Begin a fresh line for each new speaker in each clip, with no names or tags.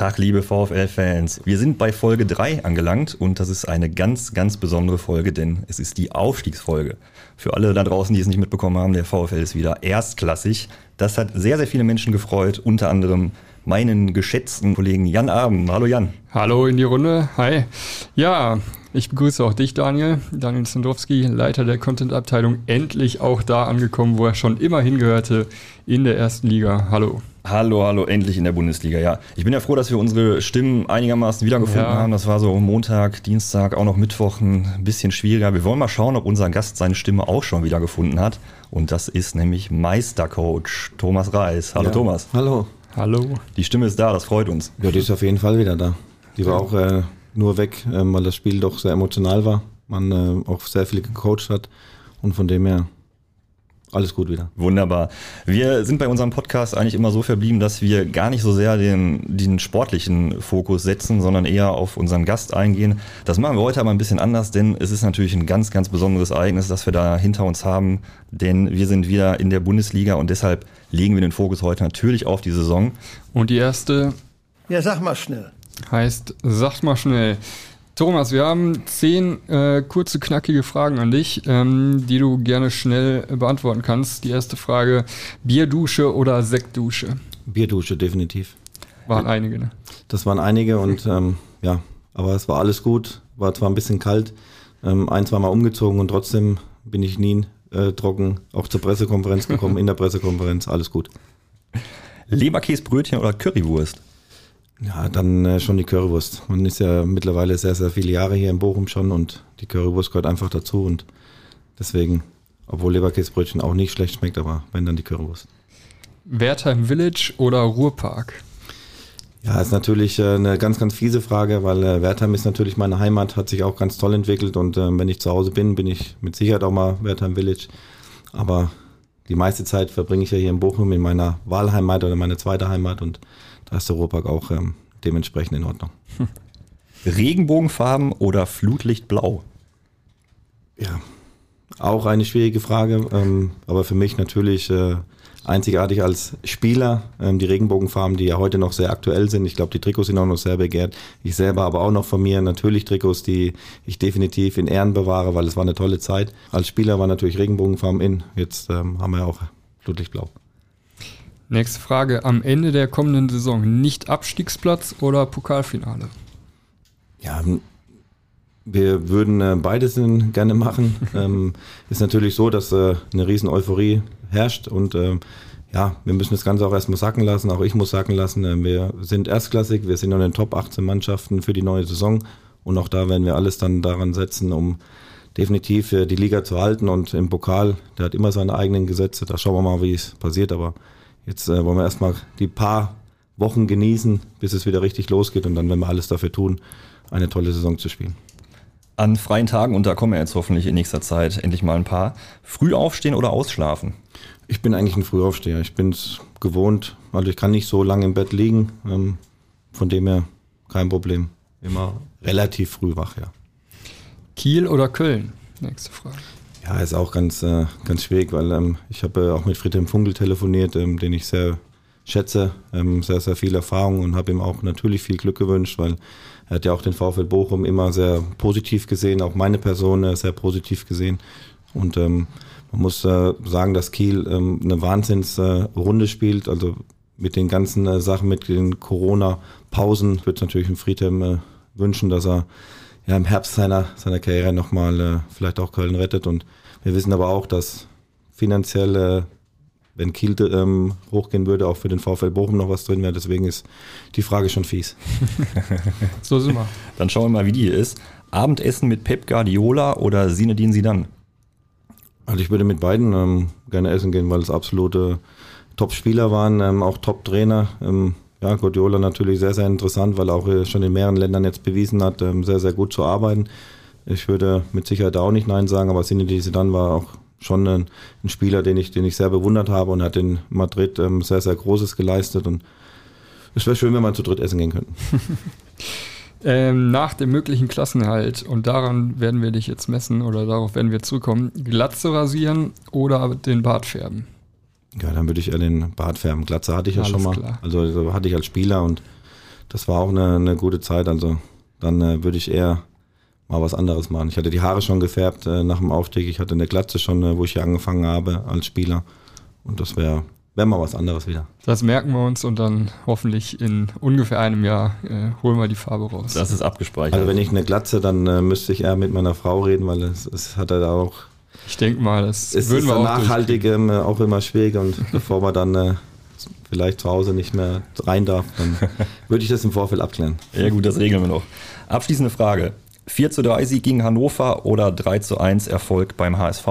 Tag, liebe VfL-Fans. Wir sind bei Folge 3 angelangt und das ist eine ganz, ganz besondere Folge, denn es ist die Aufstiegsfolge. Für alle da draußen, die es nicht mitbekommen haben, der VfL ist wieder erstklassig. Das hat sehr, sehr viele Menschen gefreut, unter anderem meinen geschätzten Kollegen Jan Abend. Hallo Jan.
Hallo in die Runde. Hi. Ja, ich begrüße auch dich, Daniel. Daniel Sandowski, Leiter der Content-Abteilung, endlich auch da angekommen, wo er schon immer hingehörte, in der ersten Liga. Hallo.
Hallo, hallo, endlich in der Bundesliga, ja. Ich bin ja froh, dass wir unsere Stimmen einigermaßen wiedergefunden ja. haben. Das war so Montag, Dienstag, auch noch Mittwoch ein bisschen schwieriger. Wir wollen mal schauen, ob unser Gast seine Stimme auch schon wiedergefunden hat. Und das ist nämlich Meistercoach Thomas Reis. Hallo ja. Thomas.
Hallo.
Hallo. Die Stimme ist da, das freut uns.
Ja, die ist auf jeden Fall wieder da. Die war auch äh, nur weg, äh, weil das Spiel doch sehr emotional war. Man äh, auch sehr viel gecoacht hat. Und von dem her alles gut wieder.
Wunderbar. Wir sind bei unserem Podcast eigentlich immer so verblieben, dass wir gar nicht so sehr den, den sportlichen Fokus setzen, sondern eher auf unseren Gast eingehen. Das machen wir heute aber ein bisschen anders, denn es ist natürlich ein ganz, ganz besonderes Ereignis, das wir da hinter uns haben, denn wir sind wieder in der Bundesliga und deshalb legen wir den Fokus heute natürlich auf die Saison.
Und die erste.
Ja, sag mal schnell.
Heißt, sag mal schnell. Thomas, wir haben zehn äh, kurze, knackige Fragen an dich, ähm, die du gerne schnell beantworten kannst. Die erste Frage: Bierdusche oder Sektdusche?
Bierdusche, definitiv.
Waren einige, ne?
Das waren einige und ähm, ja, aber es war alles gut. War zwar ein bisschen kalt, ähm, ein, zweimal umgezogen und trotzdem bin ich nie äh, trocken auch zur Pressekonferenz gekommen, in der Pressekonferenz, alles gut.
Leberkäsebrötchen oder Currywurst?
Ja, dann äh, schon die Currywurst. Man ist ja mittlerweile sehr, sehr viele Jahre hier in Bochum schon und die Currywurst gehört einfach dazu und deswegen, obwohl Leberkäsebrötchen auch nicht schlecht schmeckt, aber wenn dann die Currywurst.
Wertheim Village oder Ruhrpark?
Ja, ist natürlich äh, eine ganz, ganz fiese Frage, weil äh, Wertheim ist natürlich meine Heimat, hat sich auch ganz toll entwickelt und äh, wenn ich zu Hause bin, bin ich mit Sicherheit auch mal Wertheim Village. Aber die meiste Zeit verbringe ich ja hier in Bochum in meiner Wahlheimat oder meine zweite Heimat und da ist der Ruhrpark auch ähm, dementsprechend in Ordnung.
Regenbogenfarben oder Flutlichtblau?
Ja, auch eine schwierige Frage, ähm, aber für mich natürlich äh, einzigartig als Spieler. Ähm, die Regenbogenfarben, die ja heute noch sehr aktuell sind. Ich glaube, die Trikots sind auch noch sehr begehrt. Ich selber aber auch noch von mir natürlich Trikots, die ich definitiv in Ehren bewahre, weil es war eine tolle Zeit. Als Spieler war natürlich Regenbogenfarben in. Jetzt ähm, haben wir auch Flutlichtblau.
Nächste Frage. Am Ende der kommenden Saison nicht Abstiegsplatz oder Pokalfinale?
Ja, wir würden äh, beides gerne machen. ähm, ist natürlich so, dass äh, eine riesen Euphorie herrscht und äh, ja, wir müssen das Ganze auch erstmal sacken lassen. Auch ich muss sacken lassen. Äh, wir sind erstklassig, wir sind in den Top 18 Mannschaften für die neue Saison und auch da werden wir alles dann daran setzen, um definitiv äh, die Liga zu halten und im Pokal, der hat immer seine eigenen Gesetze. Da schauen wir mal, wie es passiert, aber Jetzt äh, wollen wir erstmal die paar Wochen genießen, bis es wieder richtig losgeht und dann werden wir alles dafür tun, eine tolle Saison zu spielen.
An freien Tagen, und da kommen wir jetzt hoffentlich in nächster Zeit endlich mal ein paar, früh aufstehen oder ausschlafen?
Ich bin eigentlich ein Frühaufsteher. Ich bin es gewohnt, also ich kann nicht so lange im Bett liegen. Ähm, von dem her kein Problem. Immer relativ früh wach, ja.
Kiel oder Köln? Nächste Frage.
Ja, ist auch ganz, äh, ganz schwierig, weil ähm, ich habe äh, auch mit Friedhelm Funkel telefoniert, ähm, den ich sehr schätze, ähm, sehr, sehr viel Erfahrung und habe ihm auch natürlich viel Glück gewünscht, weil er hat ja auch den VfL Bochum immer sehr positiv gesehen, auch meine Person äh, sehr positiv gesehen. Und ähm, man muss äh, sagen, dass Kiel ähm, eine Wahnsinnsrunde spielt, also mit den ganzen äh, Sachen, mit den Corona-Pausen, würde es natürlich dem Friedhelm äh, wünschen, dass er ja, im Herbst seiner, seiner Karriere nochmal äh, vielleicht auch Köln rettet. Und wir wissen aber auch, dass finanziell, äh, wenn Kiel ähm, hochgehen würde, auch für den VfL Bochum noch was drin wäre. Deswegen ist die Frage schon fies.
so sind wir. Dann schauen wir mal, wie die ist. Abendessen mit Pep Guardiola oder Sinedin Sidan?
Also ich würde mit beiden ähm, gerne essen gehen, weil es absolute Top-Spieler waren, ähm, auch Top-Trainer. Ähm, ja, Guardiola natürlich sehr, sehr interessant, weil er auch schon in mehreren Ländern jetzt bewiesen hat, ähm, sehr, sehr gut zu arbeiten. Ich würde mit Sicherheit auch nicht Nein sagen, aber Zinedine Zidane war auch schon ein, ein, Spieler, den ich, den ich sehr bewundert habe und hat in Madrid ähm, sehr, sehr Großes geleistet und es wäre schön, wenn wir zu dritt essen gehen könnten.
ähm, nach dem möglichen Klassenhalt, und daran werden wir dich jetzt messen oder darauf werden wir zurückkommen, Glatze rasieren oder den Bart färben?
Ja, dann würde ich eher den Bart färben. Glatze hatte ich ja Alles schon mal. Klar. Also, also hatte ich als Spieler und das war auch eine, eine gute Zeit. Also dann äh, würde ich eher mal was anderes machen. Ich hatte die Haare schon gefärbt äh, nach dem Aufstieg. Ich hatte eine Glatze schon, äh, wo ich hier angefangen habe als Spieler. Und das wäre wär mal was anderes wieder.
Das merken wir uns und dann hoffentlich in ungefähr einem Jahr äh, holen wir die Farbe raus.
Das ist abgespeichert.
Also wenn ich eine Glatze, dann äh, müsste ich eher mit meiner Frau reden, weil es, es hat er da auch.
Ich denke mal, das
es
würden
ist
wir auch
nachhaltig ähm, auch immer schwierig und bevor man dann äh, vielleicht zu Hause nicht mehr rein darf, dann würde ich das im Vorfeld abklären.
Ja gut, das regeln wir noch. Abschließende Frage. 4 zu 3 Sieg gegen Hannover oder 3 zu 1 Erfolg beim HSV?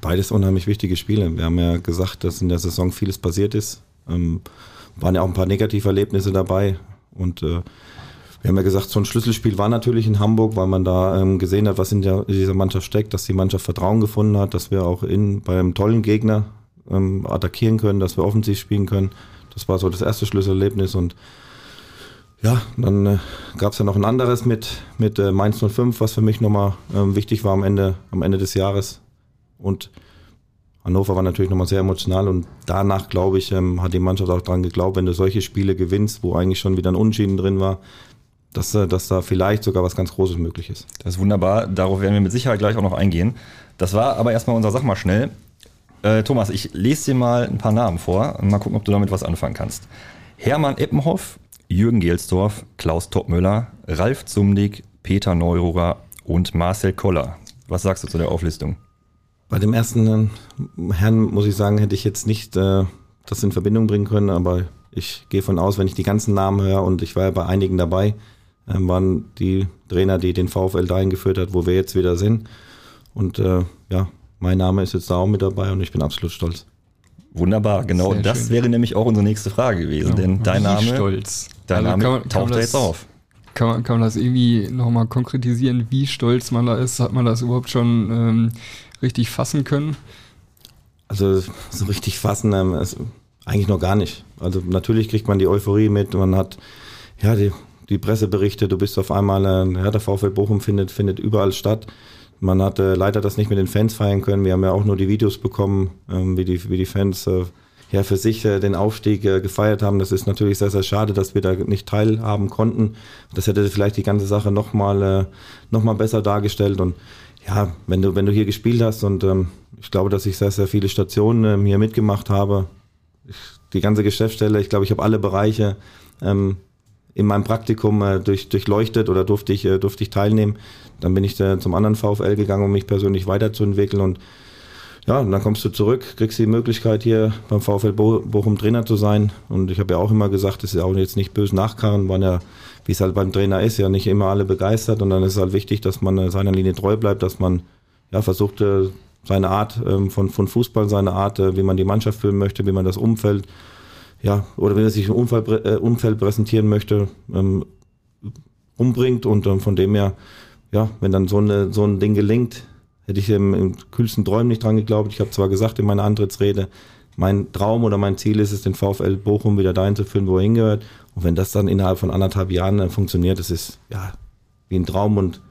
Beides unheimlich wichtige Spiele. Wir haben ja gesagt, dass in der Saison vieles passiert ist. Ähm, waren ja auch ein paar Negativerlebnisse dabei. Und äh, wir haben ja gesagt, so ein Schlüsselspiel war natürlich in Hamburg, weil man da ähm, gesehen hat, was in, der, in dieser Mannschaft steckt, dass die Mannschaft Vertrauen gefunden hat, dass wir auch in, beim tollen Gegner ähm, attackieren können, dass wir offensiv spielen können. Das war so das erste Schlüsselerlebnis und ja, dann äh, gab es ja noch ein anderes mit, mit äh, Mainz 05, was für mich nochmal ähm, wichtig war am Ende, am Ende des Jahres. Und Hannover war natürlich nochmal sehr emotional und danach, glaube ich, ähm, hat die Mannschaft auch dran geglaubt, wenn du solche Spiele gewinnst, wo eigentlich schon wieder ein Unschieden drin war, dass, äh, dass da vielleicht sogar was ganz Großes möglich ist.
Das ist wunderbar. Darauf werden wir mit Sicherheit gleich auch noch eingehen. Das war aber erstmal unser Sag mal schnell. Äh, Thomas, ich lese dir mal ein paar Namen vor und mal gucken, ob du damit was anfangen kannst. Hermann Eppenhoff, Jürgen Gelsdorf, Klaus Toppmöller, Ralf Zumdig, Peter Neururer und Marcel Koller. Was sagst du zu der Auflistung?
Bei dem ersten äh, Herrn muss ich sagen, hätte ich jetzt nicht äh, das in Verbindung bringen können, aber ich gehe von aus, wenn ich die ganzen Namen höre und ich war ja bei einigen dabei, äh, waren die Trainer, die den VfL dahin geführt hat, wo wir jetzt wieder sind. Und äh, ja, mein Name ist jetzt da auch mit dabei und ich bin absolut stolz.
Wunderbar, genau.
Sehr
das
schön.
wäre nämlich auch unsere nächste Frage gewesen, denn dein Name,
stolz.
Dein
Also
Name
kann man-
taucht
das-
jetzt auf.
Kann man, kann man das irgendwie nochmal konkretisieren, wie stolz man da ist? Hat man das überhaupt schon ähm, richtig fassen können?
Also so richtig fassen, ähm, ist eigentlich noch gar nicht. Also natürlich kriegt man die Euphorie mit, man hat ja die, die Presseberichte, du bist auf einmal, äh, ja, der VfL Bochum findet, findet überall statt. Man hat äh, leider das nicht mit den Fans feiern können. Wir haben ja auch nur die Videos bekommen, ähm, wie, die, wie die Fans äh, ja für sich äh, den Aufstieg äh, gefeiert haben. Das ist natürlich sehr, sehr schade, dass wir da nicht teilhaben konnten. Das hätte vielleicht die ganze Sache nochmal äh, noch besser dargestellt. Und ja, wenn du, wenn du hier gespielt hast und ähm, ich glaube, dass ich sehr, sehr viele Stationen ähm, hier mitgemacht habe, ich, die ganze Geschäftsstelle, ich glaube, ich habe alle Bereiche ähm, in meinem Praktikum äh, durch, durchleuchtet oder durfte ich, äh, durfte ich teilnehmen. Dann bin ich äh, zum anderen VfL gegangen, um mich persönlich weiterzuentwickeln und ja, und dann kommst du zurück, kriegst die Möglichkeit hier beim VfL Bo Bochum Trainer zu sein. Und ich habe ja auch immer gesagt, das ist auch jetzt nicht böse nachkarren, waren ja, wie es halt beim Trainer ist, ja nicht immer alle begeistert. Und dann ist es halt wichtig, dass man äh, seiner Linie treu bleibt, dass man ja versucht, äh, seine Art ähm, von, von Fußball, seine Art, äh, wie man die Mannschaft führen möchte, wie man das Umfeld, ja, oder wenn er sich im Umfeld präsentieren möchte, ähm, umbringt. Und ähm, von dem her, ja, wenn dann so, eine, so ein Ding gelingt, hätte ich im, im kühlsten Träumen nicht dran geglaubt. Ich habe zwar gesagt in meiner Antrittsrede, mein Traum oder mein Ziel ist es, den VfL Bochum wieder dahin zu führen, wo er hingehört. Und wenn das dann innerhalb von anderthalb Jahren äh, funktioniert, das ist ja wie ein Traum und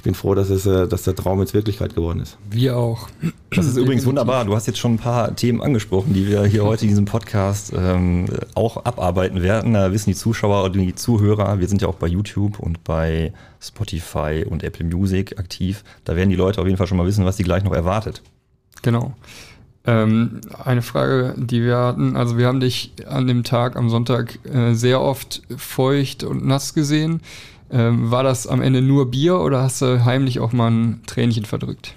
ich bin froh, dass, es, äh, dass der Traum jetzt Wirklichkeit geworden ist.
Wir auch.
Das ist übrigens wunderbar. Du hast jetzt schon ein paar Themen angesprochen, die wir hier heute in diesem Podcast ähm, auch abarbeiten werden. Da wissen die Zuschauer und die Zuhörer, wir sind ja auch bei YouTube und bei Spotify und Apple Music aktiv. Da werden die Leute auf jeden Fall schon mal wissen, was die gleich noch erwartet.
Genau. Ähm, eine Frage, die wir hatten, also wir haben dich an dem Tag am Sonntag äh, sehr oft feucht und nass gesehen. Ähm, war das am Ende nur Bier oder hast du heimlich auch mal ein Tränchen verdrückt?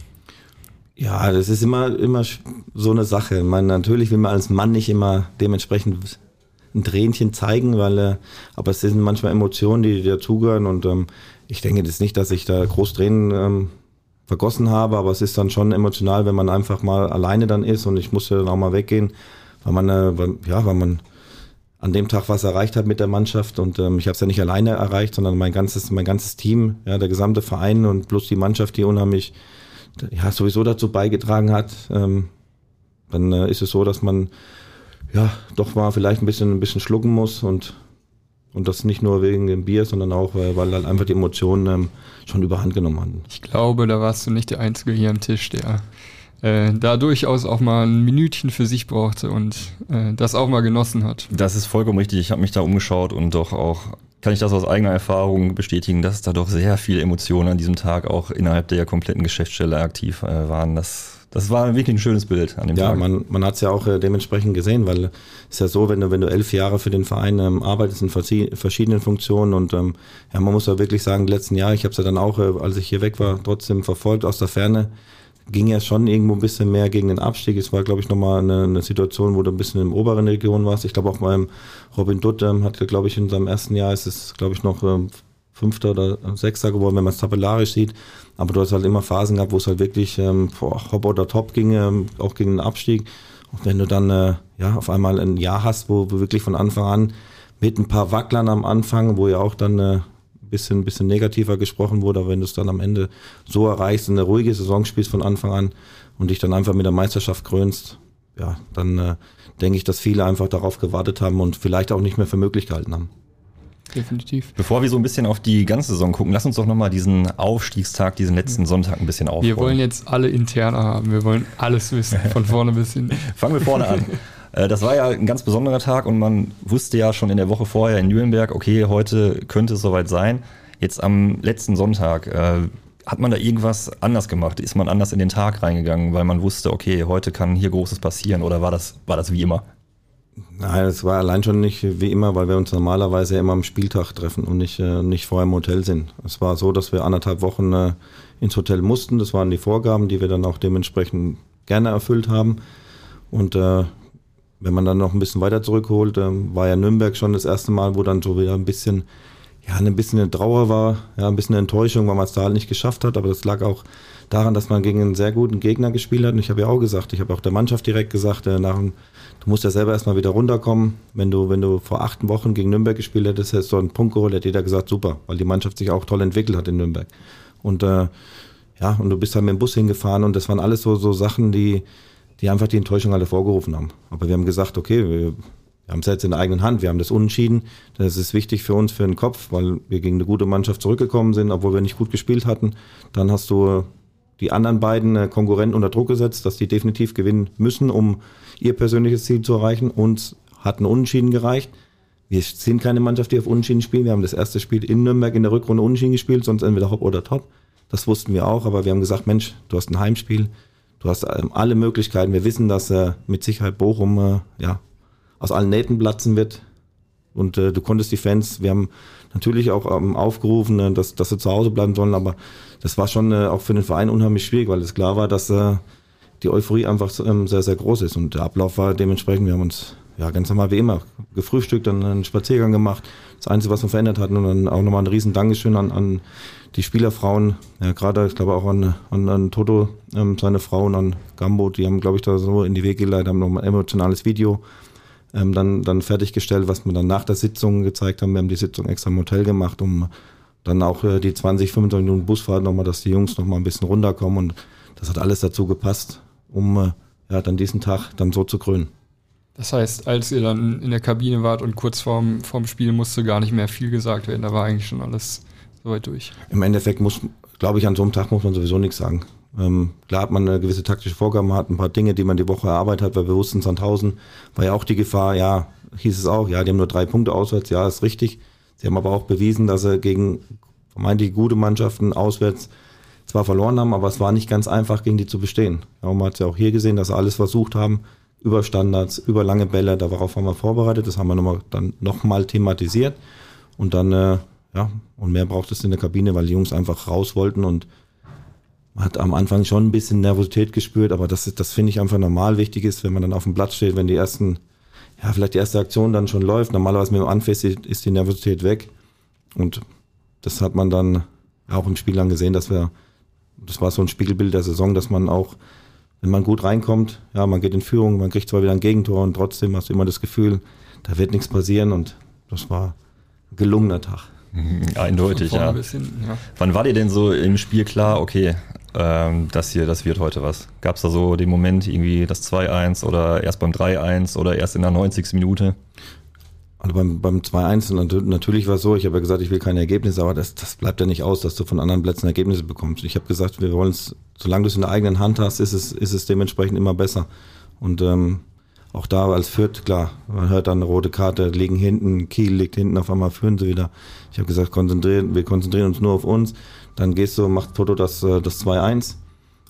Ja, das ist immer, immer so eine Sache. Man, natürlich will man als Mann nicht immer dementsprechend ein Tränchen zeigen, weil, äh, aber es sind manchmal Emotionen, die dazugehören und ähm, ich denke jetzt nicht, dass ich da groß Tränen ähm, vergossen habe, aber es ist dann schon emotional, wenn man einfach mal alleine dann ist und ich musste dann auch mal weggehen, weil man, äh, weil, ja, weil man an dem Tag was erreicht hat mit der Mannschaft und ähm, ich habe es ja nicht alleine erreicht, sondern mein ganzes, mein ganzes Team, ja, der gesamte Verein und plus die Mannschaft, die unheimlich ja, sowieso dazu beigetragen hat, ähm, dann äh, ist es so, dass man ja doch mal vielleicht ein bisschen ein bisschen schlucken muss und und das nicht nur wegen dem Bier, sondern auch, äh, weil halt einfach die Emotionen ähm, schon überhand genommen hatten.
Ich glaube, da warst du nicht der Einzige hier am Tisch, der äh, da durchaus auch mal ein Minütchen für sich brauchte und äh, das auch mal genossen hat.
Das ist vollkommen richtig. Ich habe mich da umgeschaut und doch auch kann ich das aus eigener Erfahrung bestätigen, dass da doch sehr viele Emotionen an diesem Tag auch innerhalb der kompletten Geschäftsstelle aktiv äh, waren. Das, das war wirklich ein schönes Bild an dem
ja,
Tag.
Ja, man, man hat es ja auch äh, dementsprechend gesehen, weil es ist ja so, wenn du, wenn du elf Jahre für den Verein ähm, arbeitest in verschiedenen Funktionen und ähm, ja, man muss ja wirklich sagen, letzten Jahre, ich habe es ja dann auch, äh, als ich hier weg war, trotzdem verfolgt aus der Ferne, ging ja schon irgendwo ein bisschen mehr gegen den Abstieg. Es war, glaube ich, nochmal eine, eine Situation, wo du ein bisschen der oberen Region warst. Ich glaube auch beim Robin Dutt ähm, hat, glaube ich, in seinem ersten Jahr ist es, glaube ich, noch ähm, Fünfter oder Sechster geworden, wenn man es tabellarisch sieht. Aber du hast halt immer Phasen gehabt, wo es halt wirklich ähm, hopp oder top ging, ähm, auch gegen den Abstieg. Und wenn du dann äh, ja auf einmal ein Jahr hast, wo du wirklich von Anfang an mit ein paar Wacklern am Anfang, wo ja auch dann äh, bisschen, bisschen negativer gesprochen wurde, aber wenn du es dann am Ende so erreichst, eine ruhige Saison spielst von Anfang an und dich dann einfach mit der Meisterschaft krönst, ja, dann äh, denke ich, dass viele einfach darauf gewartet haben und vielleicht auch nicht mehr für möglich gehalten haben.
Definitiv.
Bevor wir so ein bisschen auf die ganze Saison gucken, lass uns doch nochmal diesen Aufstiegstag, diesen letzten Sonntag ein bisschen aufrollen.
Wir wollen jetzt alle interne haben, wir wollen alles wissen, von vorne bis hin.
Fangen wir vorne an. Äh, das war ja ein ganz besonderer Tag und man wusste ja schon in der Woche vorher in Nürnberg, okay, heute könnte es soweit sein. Jetzt am letzten Sonntag, äh, hat man da irgendwas anders gemacht? Ist man anders in den Tag reingegangen, weil man wusste, okay, heute kann hier Großes passieren oder war das, war das wie immer?
Nein, es war allein schon nicht wie immer, weil wir uns normalerweise immer am Spieltag treffen und nicht, äh, nicht vorher im Hotel sind. Es war so, dass wir anderthalb Wochen äh, ins Hotel mussten. Das waren die Vorgaben, die wir dann auch dementsprechend gerne erfüllt haben. Und wenn man dann noch ein bisschen weiter zurückholt, ähm, war ja Nürnberg schon das erste Mal, wo dann so wieder ein bisschen, ja, ein bisschen eine Trauer war, ja, ein bisschen eine Enttäuschung, weil man es da halt nicht geschafft hat. Aber das lag auch daran, dass man gegen einen sehr guten Gegner gespielt hat. Und ich habe ja auch gesagt, ich habe auch der Mannschaft direkt gesagt, äh, nach, du musst ja selber erstmal wieder runterkommen. Wenn du, wenn du vor acht Wochen gegen Nürnberg gespielt hättest, hättest du einen Punkt geholt, hätte jeder gesagt, super, weil die Mannschaft sich auch toll entwickelt hat in Nürnberg. Und äh, ja, und du bist halt mit dem Bus hingefahren und das waren alles so, so Sachen, die, die einfach die Enttäuschung alle vorgerufen haben. Aber wir haben gesagt, okay, wir, haben es jetzt in der eigenen Hand, wir haben das Unentschieden. Das ist wichtig für uns, für den Kopf, weil wir gegen eine gute Mannschaft zurückgekommen sind, obwohl wir nicht gut gespielt hatten. Dann hast du die anderen beiden äh, Konkurrenten unter Druck gesetzt, dass die definitiv gewinnen müssen, um ihr persönliches Ziel zu erreichen. Uns hat ein Unentschieden gereicht. Wir sind keine Mannschaft, die auf Unentschieden spielen. Wir haben das erste Spiel in Nürnberg in der Rückrunde Unentschieden gespielt, sonst entweder Hopp oder Top. Das wussten wir auch, aber wir haben gesagt, Mensch, du hast ein Heimspiel, Du hast ähm, alle Möglichkeiten. Wir wissen, dass äh, mit Sicherheit Bochum äh, ja, aus allen Nähten platzen wird. Und äh, du konntest die Fans, wir haben natürlich auch ähm, aufgerufen, äh, dass, dass sie zu Hause bleiben sollen, aber das war schon äh, auch für den Verein unheimlich schwierig, weil es klar war, dass äh, die Euphorie einfach ähm, sehr, sehr groß ist. Und der Ablauf war dementsprechend, wir haben uns ja ganz normal wie immer gefrühstückt, dann einen Spaziergang gemacht. Das Einzige, was wir verändert hatten, und dann auch nochmal ein riesen Dankeschön an, an die Spielerfrauen, ja gerade, ich glaube auch an, an, an Toto, ähm, seine Frauen, an Gambo, die haben, glaube ich, da so in die Wege geleitet, haben nochmal ein emotionales Video ähm, dann, dann fertiggestellt, was wir dann nach der Sitzung gezeigt haben. Wir haben die Sitzung extra im Hotel gemacht, um dann auch äh, die 20, 25 Minuten Busfahrt nochmal, dass die Jungs nochmal ein bisschen runterkommen und das hat alles dazu gepasst, um äh, ja, dann diesen Tag dann so zu krönen.
Das heißt, als ihr dann in der Kabine wart und kurz vorm, vorm Spiel musste gar nicht mehr viel gesagt werden, da war eigentlich schon alles soweit durch.
Im Endeffekt muss, glaube ich, an so einem Tag muss man sowieso nichts sagen. Ähm, klar hat man eine gewisse taktische Vorgaben, hat ein paar Dinge, die man die Woche erarbeitet hat, weil wir wussten, Sandhausen war ja auch die Gefahr, ja, hieß es auch, ja, die haben nur drei Punkte auswärts, ja, ist richtig. Sie haben aber auch bewiesen, dass sie gegen vermeintlich gute Mannschaften auswärts zwar verloren haben, aber es war nicht ganz einfach, gegen die zu bestehen. Man hat ja auch hier gesehen, dass sie alles versucht haben, über Standards, über lange Bälle, darauf haben wir vorbereitet, das haben wir nochmal, dann nochmal thematisiert und dann äh, ja, und mehr braucht es in der Kabine, weil die Jungs einfach raus wollten und man hat am Anfang schon ein bisschen Nervosität gespürt, aber das, das finde ich einfach normal wichtig ist, wenn man dann auf dem Platz steht, wenn die ersten, ja, vielleicht die erste Aktion dann schon läuft. Normalerweise mit dem Anfest ist die Nervosität weg. Und das hat man dann auch im Spiel dann gesehen, dass wir, das war so ein Spiegelbild der Saison, dass man auch, wenn man gut reinkommt, ja, man geht in Führung, man kriegt zwar wieder ein Gegentor und trotzdem hast du immer das Gefühl, da wird nichts passieren und das war ein gelungener Tag.
Eindeutig, ja.
Bisschen, ja.
Wann war dir denn so im Spiel klar, okay, ähm, das hier, das wird heute was? Gab es da so den Moment, irgendwie das 2-1 oder erst beim 3-1 oder erst in der 90. Minute?
Also beim, beim 2-1 natürlich war es so, ich habe ja gesagt, ich will keine Ergebnisse, aber das, das bleibt ja nicht aus, dass du von anderen Plätzen Ergebnisse bekommst. Ich habe gesagt, wir wollen es, solange du es in der eigenen Hand hast, ist es, ist es dementsprechend immer besser. Und ähm, auch da als Fürth, klar, man hört dann eine rote Karte, liegen hinten, Kiel liegt hinten, auf einmal führen sie wieder. Ich habe gesagt, konzentrieren, wir konzentrieren uns nur auf uns. Dann gehst du, macht Foto das, äh, das 2-1.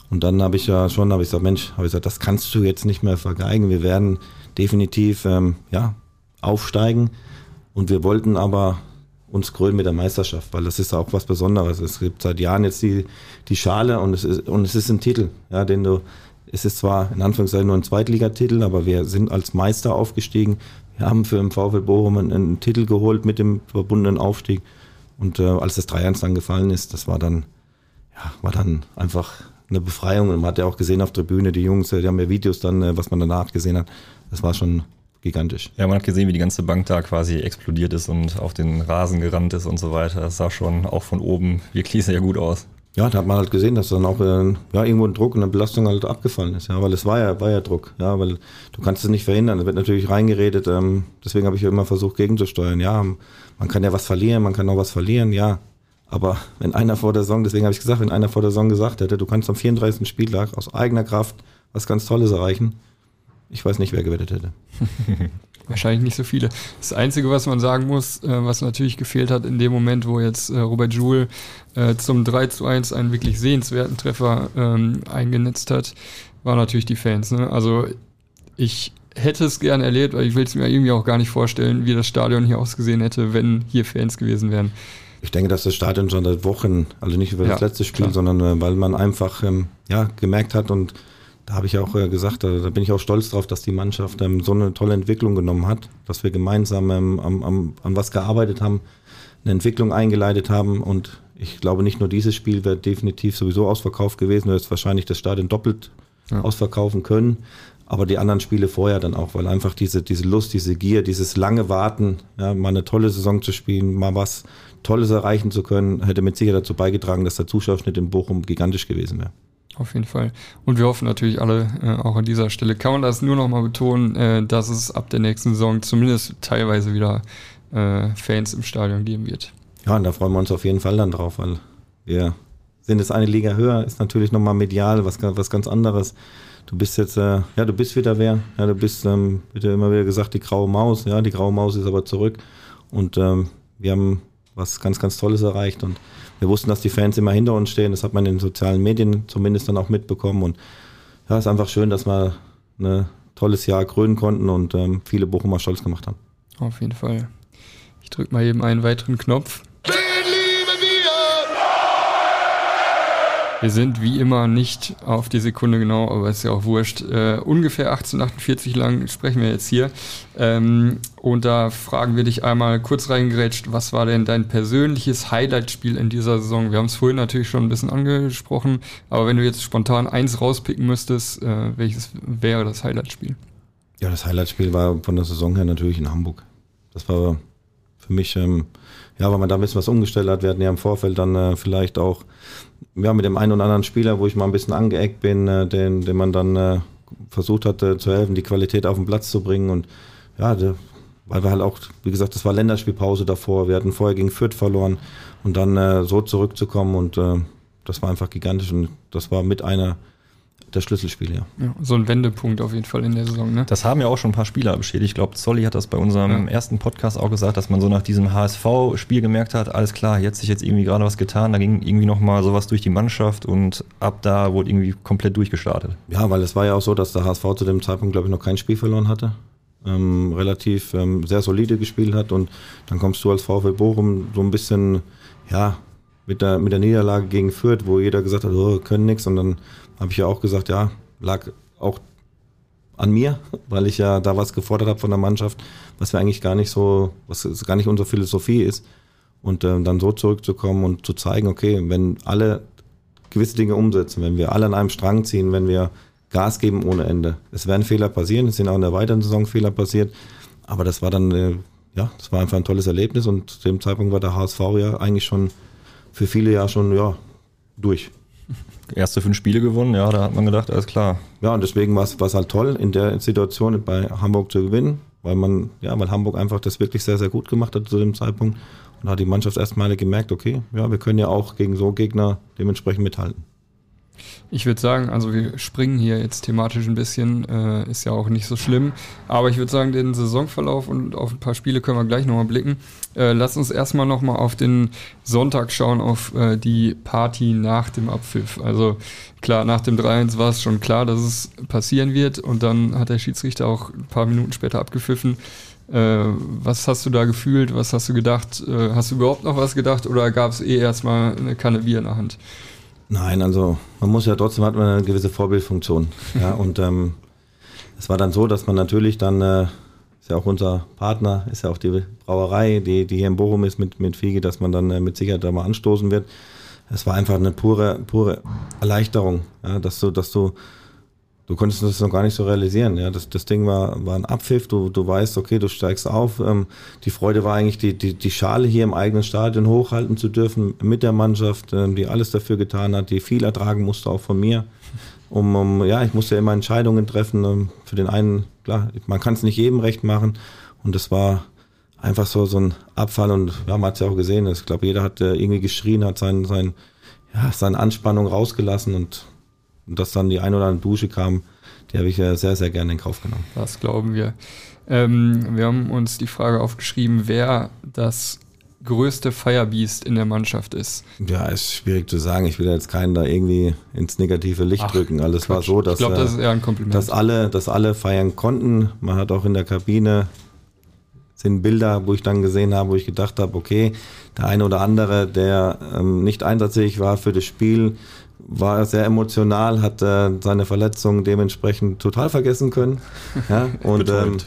Und dann habe ich ja schon, habe ich gesagt, Mensch, habe ich gesagt, das kannst du jetzt nicht mehr vergeigen. Wir werden definitiv ähm, ja, aufsteigen. Und wir wollten aber uns krönen mit der Meisterschaft, weil das ist auch was Besonderes. Es gibt seit Jahren jetzt die, die Schale und es ist, und es ist ein Titel, ja, den du, es ist zwar in Anführungszeichen nur ein Zweitligatitel, aber wir sind als Meister aufgestiegen. Wir haben für den VfL Bochum einen, einen Titel geholt mit dem verbundenen Aufstieg. Und äh, als das 3-1 dann gefallen ist, das war dann, ja, war dann einfach eine Befreiung. Und man hat ja auch gesehen auf der Bühne, die Jungs, die haben ja Videos dann, äh, was man danach gesehen hat. Das war schon gigantisch.
Ja, man hat gesehen, wie die ganze Bank da quasi explodiert ist und auf den Rasen gerannt ist und so weiter. Das sah schon auch von oben wirklich sehr gut aus.
Ja, da hat man halt gesehen, dass dann auch äh, ja, irgendwo ein Druck und eine Belastung halt abgefallen ist. Ja, weil es war ja, war ja Druck. Ja, weil du kannst es nicht verhindern. Es wird natürlich reingeredet. Ähm, deswegen habe ich ja immer versucht, gegenzusteuern. Ja, man kann ja was verlieren, man kann auch was verlieren. Ja, aber wenn einer vor der Saison, deswegen habe ich gesagt, wenn einer vor der Saison gesagt hätte, du kannst am 34. Spieltag aus eigener Kraft was ganz Tolles erreichen, ich weiß nicht, wer gewettet hätte.
Wahrscheinlich nicht so viele. Das Einzige, was man sagen muss, äh, was natürlich gefehlt hat in dem Moment, wo jetzt äh, Robert Joule äh, zum 3 zu 1 einen wirklich sehenswerten Treffer ähm, eingenetzt hat, war natürlich die Fans. Ne? Also ich hätte es gern erlebt, aber ich will es mir irgendwie auch gar nicht vorstellen, wie das Stadion hier ausgesehen hätte, wenn hier Fans gewesen wären.
Ich denke, dass das Stadion schon seit Wochen, also nicht über das ja, letzte Spiel, klar. sondern weil man einfach ähm, ja, gemerkt hat und da habe ich auch äh, gesagt, da, da, bin ich auch stolz drauf, dass die Mannschaft ähm, so eine tolle Entwicklung genommen hat, dass wir gemeinsam ähm, am, am, an was gearbeitet haben, eine Entwicklung eingeleitet haben und ich glaube nicht nur dieses Spiel wäre definitiv sowieso ausverkauft gewesen, du hättest wahrscheinlich das Stadion doppelt ja. ausverkaufen können, aber die anderen Spiele vorher dann auch, weil einfach diese, diese Lust, diese Gier, dieses lange Warten, ja, mal eine tolle Saison zu spielen, mal was Tolles erreichen zu können, hätte mit Sicherheit dazu beigetragen, dass der Zuschauerschnitt in Bochum gigantisch gewesen wäre.
Auf jeden Fall. Und wir hoffen natürlich alle, äh, auch an dieser Stelle, kann man das nur noch mal betonen, äh, dass es ab der nächsten Saison zumindest teilweise wieder äh, Fans im Stadion geben wird.
Ja, und da freuen wir uns auf jeden Fall dann drauf, weil wir sind jetzt eine Liga höher, ist natürlich nochmal medial was, was ganz anderes. Du bist jetzt, äh, ja, du bist wieder wer. Ja, du bist, ähm, wird ja immer wieder gesagt, die graue Maus. Ja, die graue Maus ist aber zurück. Und ähm, wir haben was ganz, ganz Tolles erreicht. Und wir wussten, dass die Fans immer hinter uns stehen. Das hat man in den sozialen Medien zumindest dann auch mitbekommen. Und ja, es ist einfach schön, dass wir ein tolles Jahr krönen konnten und ähm, viele Bochumer stolz gemacht haben.
Auf jeden Fall. Ich drücke mal eben einen weiteren Knopf. Wir sind wie immer nicht auf die Sekunde genau, aber ist ja auch wurscht. Äh, ungefähr 1848 lang sprechen wir jetzt hier. Ähm, und da fragen wir dich einmal kurz reingerätscht, was war denn dein persönliches Highlight-Spiel in dieser Saison? Wir haben es vorhin natürlich schon ein bisschen angesprochen, aber wenn du jetzt spontan eins rauspicken müsstest, äh, welches wäre das Highlight-Spiel?
Ja, das Highlight-Spiel war von der Saison her natürlich in Hamburg. Das war für mich, ähm, ja, weil man da ein bisschen was umgestellt hat. Wir hatten ja im Vorfeld dann äh, vielleicht auch ja, mit dem einen oder anderen Spieler, wo ich mal ein bisschen angeeckt bin, äh, den, den man dann äh, versucht hatte zu helfen, die Qualität auf den Platz zu bringen. Und ja, de, weil wir halt auch, wie gesagt, das war Länderspielpause davor. Wir hatten vorher gegen Fürth verloren und dann äh, so zurückzukommen und äh, das war einfach gigantisch und das war mit einer das Schlüsselspiel, ja.
ja. So ein Wendepunkt auf jeden Fall in der Saison, ne?
Das haben ja auch schon ein paar Spieler beschädigt. Ich glaube, Zolli hat das bei unserem ja. ersten Podcast auch gesagt, dass man so nach diesem HSV-Spiel gemerkt hat, alles klar, jetzt sich jetzt irgendwie gerade was getan, da ging irgendwie nochmal sowas durch die Mannschaft und ab da wurde irgendwie komplett durchgestartet.
Ja, weil es war ja auch so, dass der HSV zu dem Zeitpunkt, glaube ich, noch kein Spiel verloren hatte. Ähm, relativ ähm, sehr solide gespielt hat und dann kommst du als VfL Bochum so ein bisschen, ja, mit der, mit der Niederlage gegen Fürth, wo jeder gesagt hat, oh, können nichts und dann habe ich ja auch gesagt, ja, lag auch an mir, weil ich ja da was gefordert habe von der Mannschaft, was wir eigentlich gar nicht so, was gar nicht unsere Philosophie ist. Und äh, dann so zurückzukommen und zu zeigen, okay, wenn alle gewisse Dinge umsetzen, wenn wir alle an einem Strang ziehen, wenn wir Gas geben ohne Ende. Es werden Fehler passieren, es sind auch in der weiteren Saison Fehler passiert, aber das war dann, äh, ja, das war einfach ein tolles Erlebnis und zu dem Zeitpunkt war der HSV ja eigentlich schon für viele ja schon, ja, durch
erste fünf Spiele gewonnen, ja, da hat man gedacht, alles klar.
Ja, und deswegen war es halt toll, in der Situation bei Hamburg zu gewinnen. weil man, ja, weil Hamburg einfach das wirklich sehr, sehr gut gemacht hat zu dem Zeitpunkt. Und hat die Mannschaft erstmal gemerkt, okay, ja, wir können ja auch gegen so Gegner dementsprechend mithalten.
Ich würde sagen, also wir springen hier jetzt thematisch ein bisschen, äh, ist ja auch nicht so schlimm. Aber ich würde sagen, den Saisonverlauf und auf ein paar Spiele können wir gleich nochmal blicken. Äh, lass uns erstmal nochmal auf den Sonntag schauen, auf äh, die Party nach dem Abpfiff. Also klar, nach dem 3-1 war es schon klar, dass es passieren wird. Und dann hat der Schiedsrichter auch ein paar Minuten später abgepfiffen. Äh, was hast du da gefühlt? Was hast du gedacht? Äh, hast du überhaupt noch was gedacht oder gab es eh erstmal eine Kanne Bier in der Hand?
Nein, also man muss ja trotzdem hat man eine gewisse Vorbildfunktion. ja, und ähm, es war dann so, dass man natürlich dann, äh, ist ja auch unser Partner, ist ja auch die Brauerei, die, die hier in Bochum ist mit, mit Fiege, dass man dann äh, mit Sicherheit da mal anstoßen wird. Es war einfach eine pure, pure Erleichterung, ja, dass du, dass du du konntest das noch gar nicht so realisieren. Ja, das, das Ding war, war ein Abpfiff, du, du weißt, okay, du steigst auf. Ähm, die Freude war eigentlich, die, die, die Schale hier im eigenen Stadion hochhalten zu dürfen mit der Mannschaft, ähm, die alles dafür getan hat, die viel ertragen musste, auch von mir. Um, um ja, ich musste immer Entscheidungen treffen. Ähm, für den einen, klar, man kann es nicht jedem recht machen. Und das war einfach so, so ein Abfall. Und ja, man hat es ja auch gesehen. Ich glaube, jeder hat äh, irgendwie geschrien, hat sein, sein, ja, seine Anspannung rausgelassen und und dass dann die ein oder andere Dusche kam, die habe ich sehr, sehr gerne in Kauf genommen.
Das glauben wir. Ähm, wir haben uns die Frage aufgeschrieben, wer das größte Firebeast in der Mannschaft ist.
Ja, ist schwierig zu sagen. Ich will jetzt keinen da irgendwie ins negative Licht Ach, drücken. Alles Quatsch. war so, dass,
glaub, das äh,
dass, alle, dass alle feiern konnten. Man hat auch in der Kabine sind Bilder, wo ich dann gesehen habe, wo ich gedacht habe, okay, der eine oder andere, der ähm, nicht einsatzfähig war für das Spiel, war sehr emotional, hat äh, seine Verletzung dementsprechend total vergessen können. Ja, und betäubt. Ähm,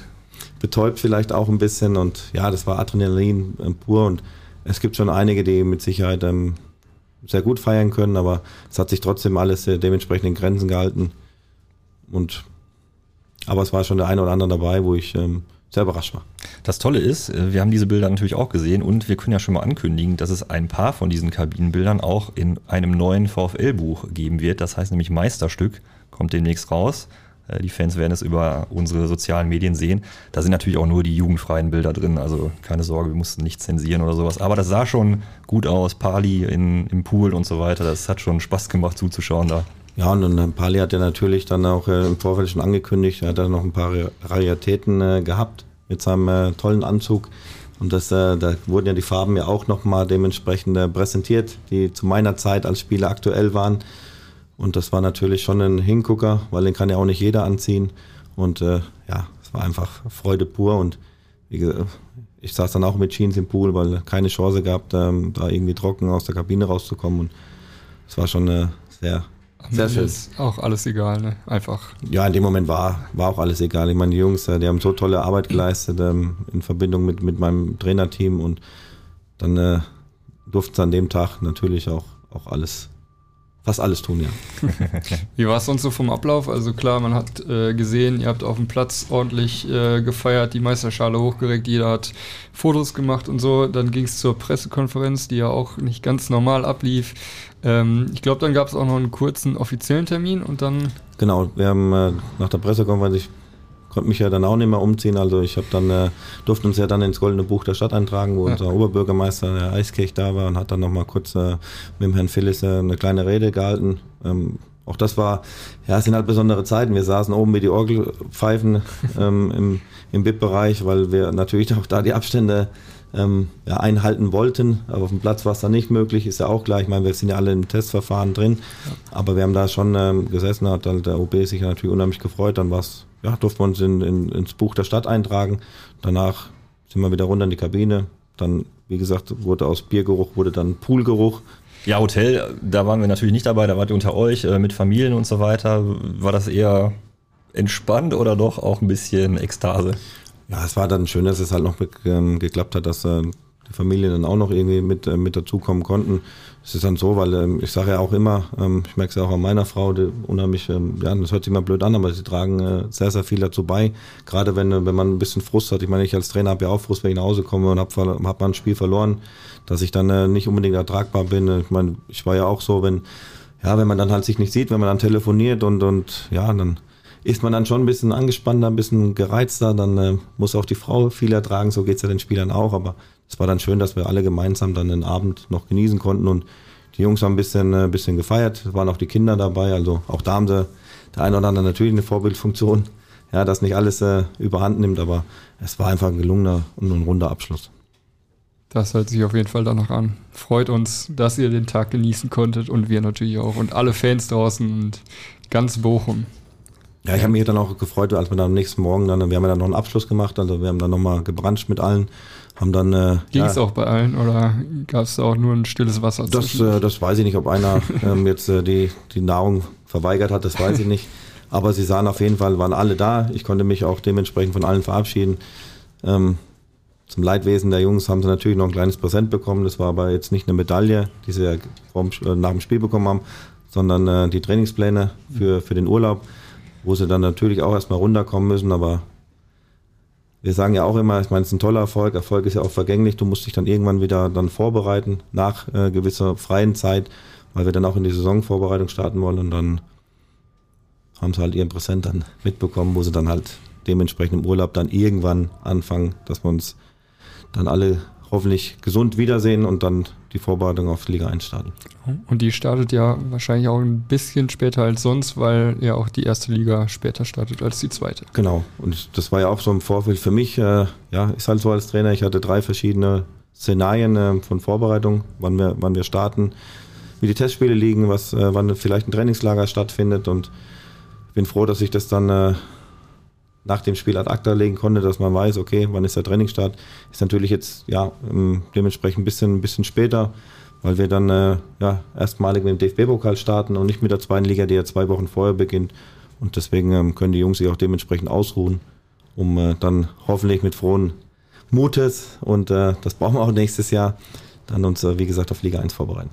betäubt vielleicht auch ein bisschen. Und ja, das war Adrenalin äh, pur. Und es gibt schon einige, die mit Sicherheit ähm, sehr gut feiern können, aber es hat sich trotzdem alles äh, dementsprechend in Grenzen gehalten. Und aber es war schon der eine oder andere dabei, wo ich ähm, sehr überrascht war.
Das Tolle ist, äh, wir haben diese Bilder natürlich auch gesehen und wir können ja schon mal ankündigen, dass es ein paar von diesen Kabinenbildern auch in einem neuen VfL-Buch geben wird. Das heißt nämlich Meisterstück, kommt demnächst raus. Äh, die Fans werden es über unsere sozialen Medien sehen. Da sind natürlich auch nur die jugendfreien Bilder drin. Also keine Sorge, wir mussten nicht zensieren oder sowas. Aber das sah schon gut aus. Pali in, im Pool und so weiter. Das hat schon Spaß gemacht zuzuschauen da.
Ja, und, und Pali hat ja natürlich dann auch äh, im Vorfeld schon angekündigt, er hat dann noch ein paar Raritäten äh, gehabt mit seinem äh, tollen Anzug. Und das, äh, da wurden ja die Farben ja auch nochmal dementsprechend äh, präsentiert, die zu meiner Zeit als Spieler aktuell waren. Und das war natürlich schon ein Hingucker, weil den kann ja auch nicht jeder anziehen. Und äh, ja, es war einfach Freude pur. Und wie gesagt, ich saß dann auch mit Jeans im Pool, weil keine Chance gehabt, ähm, da irgendwie trocken aus der Kabine rauszukommen. Und es war schon äh, sehr
sehr schön. Ist auch alles egal, ne? Einfach.
Ja, in dem Moment war, war auch alles egal. Ich meine, die Jungs, äh, die haben so tolle Arbeit geleistet ähm, in Verbindung mit, mit meinem Trainerteam und dann äh, durften sie an dem Tag natürlich auch, auch alles fast alles tun, ja.
Wie war es sonst so vom Ablauf? Also klar, man hat äh, gesehen, ihr habt auf dem Platz ordentlich äh, gefeiert, die Meisterschale hochgeregt, jeder hat Fotos gemacht und so. Dann ging es zur Pressekonferenz, die ja auch nicht ganz normal ablief. Ähm, ich glaube, dann gab es auch noch einen kurzen offiziellen Termin und dann.
Genau, wir haben äh, nach der Pressekonferenz, ich konnte mich ja dann auch nicht mehr umziehen. Also ich habe dann, äh, durfte uns ja dann ins Goldene Buch der Stadt eintragen, wo ja. unser Oberbürgermeister, der Eiskirch, da war und hat dann nochmal kurz äh, mit dem Herrn Phillis äh, eine kleine Rede gehalten. Ähm, auch das war, ja, es sind halt besondere Zeiten. Wir saßen oben wie die Orgelpfeifen ähm, im, im BIP-Bereich, weil wir natürlich auch da die Abstände ähm, ja, einhalten wollten. Aber auf dem Platz war es dann nicht möglich, ist ja auch klar. Ich meine, wir sind ja alle im Testverfahren drin. Aber wir haben da schon ähm, gesessen, hat halt der OB sich natürlich unheimlich gefreut. Dann war's, ja, durften wir uns in, in, ins Buch der Stadt eintragen. Danach sind wir wieder runter in die Kabine. Dann, wie gesagt, wurde aus Biergeruch wurde dann Poolgeruch.
Ja, Hotel, da waren wir natürlich nicht dabei, da wart ihr unter euch äh, mit Familien und so weiter. War das eher entspannt oder doch auch ein bisschen Ekstase?
Ja, es war dann schön, dass es halt noch ähm, geklappt hat, dass äh, die Familien dann auch noch irgendwie mit, äh, mit dazukommen konnten. Es ist dann so, weil ähm, ich sage ja auch immer, ähm, ich merke es ja auch an meiner Frau, die unheimlich, ähm, ja, das hört sich immer blöd an, aber sie tragen äh, sehr, sehr viel dazu bei. Gerade wenn, äh, wenn man ein bisschen Frust hat. Ich meine, ich als Trainer habe ja auch Frust, wenn ich nach Hause komme und habe hab mal ein Spiel verloren, dass ich dann äh, nicht unbedingt ertragbar bin. Ich meine, ich war ja auch so, wenn, ja, wenn man dann halt sich nicht sieht, wenn man dann telefoniert und, und ja, dann ist man dann schon ein bisschen angespannter, ein bisschen gereizter, dann äh, muss auch die Frau viel ertragen, so geht es ja den Spielern auch, aber es war dann schön, dass wir alle gemeinsam dann den Abend noch genießen konnten und die Jungs haben ein bisschen, ein äh, bisschen gefeiert, es waren auch die Kinder dabei, also auch da haben sie der eine oder andere natürlich eine Vorbildfunktion, ja, das nicht alles äh, überhand nimmt, aber es war einfach ein gelungener und ein runder Abschluss.
Das hört sich auf jeden Fall danach an. Freut uns, dass ihr den Tag genießen konntet und wir natürlich auch und alle Fans draußen und ganz Bochum.
Ja, ich habe mich dann auch gefreut, als wir dann am nächsten Morgen dann, wir haben ja dann noch einen Abschluss gemacht, also wir haben dann nochmal gebranscht mit allen, haben dann. Äh,
Ging es ja, auch bei allen oder gab es auch nur ein stilles Wasser?
Das, äh, das weiß ich nicht, ob einer ähm, jetzt äh, die, die Nahrung verweigert hat, das weiß ich nicht. Aber sie sahen auf jeden Fall, waren alle da. Ich konnte mich auch dementsprechend von allen verabschieden. Ähm, zum Leidwesen der Jungs haben sie natürlich noch ein kleines Präsent bekommen. Das war aber jetzt nicht eine Medaille, die sie ja äh, nach dem Spiel bekommen haben, sondern äh, die Trainingspläne für, für den Urlaub, wo sie dann natürlich auch erstmal runterkommen müssen. Aber wir sagen ja auch immer, ich meine, es ist ein toller Erfolg. Erfolg ist ja auch vergänglich. Du musst dich dann irgendwann wieder dann vorbereiten nach äh, gewisser freien Zeit, weil wir dann auch in die Saisonvorbereitung starten wollen und dann haben sie halt ihren Präsent dann mitbekommen, wo sie dann halt dementsprechend im Urlaub dann irgendwann anfangen, dass wir uns dann alle hoffentlich gesund wiedersehen und dann die Vorbereitung auf Liga 1 starten.
Und die startet ja wahrscheinlich auch ein bisschen später als sonst, weil ja auch die erste Liga später startet als die zweite.
Genau. Und das war ja auch so im Vorfeld für mich. Äh, ja, ist halt so als Trainer. Ich hatte drei verschiedene Szenarien äh, von Vorbereitung, wann wir, wann wir starten, wie die Testspiele liegen, was, äh, wann vielleicht ein Trainingslager stattfindet und bin froh, dass ich das dann nach dem Spiel ad acta legen konnte, dass man weiß, okay, wann ist der Trainingsstart. Ist natürlich jetzt ja ähm, dementsprechend ein bisschen, ein bisschen später, weil wir dann äh, ja, erstmalig mit dem DFB-Pokal starten und nicht mit der zweiten Liga, die ja zwei Wochen vorher beginnt. Und deswegen ähm, können die Jungs sich auch dementsprechend ausruhen, um äh, dann hoffentlich mit frohen Mutes und äh, das brauchen wir auch nächstes Jahr, dann uns, äh, wie gesagt, auf Liga 1 vorbereiten.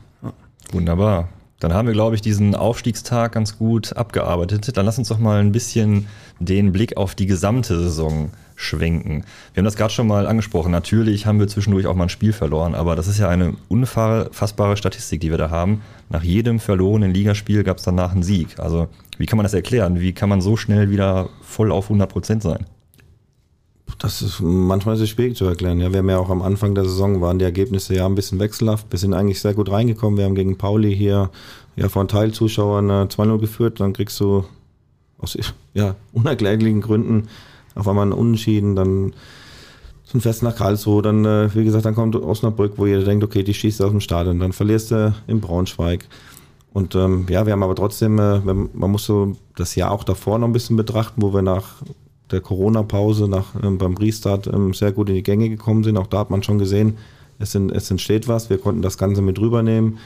Wunderbar. Dann haben wir, glaube ich, diesen Aufstiegstag ganz gut abgearbeitet. Dann lass uns doch mal ein bisschen den Blick auf die gesamte Saison schwenken. Wir haben das gerade schon mal angesprochen. Natürlich haben wir zwischendurch auch mal ein Spiel verloren, aber das ist ja eine unfassbare Statistik, die wir da haben. Nach jedem verlorenen Ligaspiel gab es danach einen Sieg. Also wie kann man das erklären? Wie kann man so schnell wieder voll auf 100 Prozent sein?
Das ist manchmal ist es schwierig zu erklären. Ja, wir haben ja auch am Anfang der Saison waren die Ergebnisse ja ein bisschen wechselhaft. Wir sind eigentlich sehr gut reingekommen. Wir haben gegen Pauli hier ja von Teilzuschauern äh, 2-0 geführt. Dann kriegst du aus ja, unerklärlichen Gründen auf einmal einen Unentschieden. Dann zum Fest nach Karlsruhe. Dann, äh, wie gesagt, dann kommt Osnabrück, wo jeder denkt, okay, die schießt aus dem Stadion. Dann verlierst du in Braunschweig. Und ähm, ja, wir haben aber trotzdem, äh, man muss so das Jahr auch davor noch ein bisschen betrachten, wo wir nach der Corona-Pause nach, ähm, beim Restart ähm, sehr gut in die Gänge gekommen sind. Auch da hat man schon gesehen, es, sind, es entsteht was. Wir konnten das Ganze mit rübernehmen.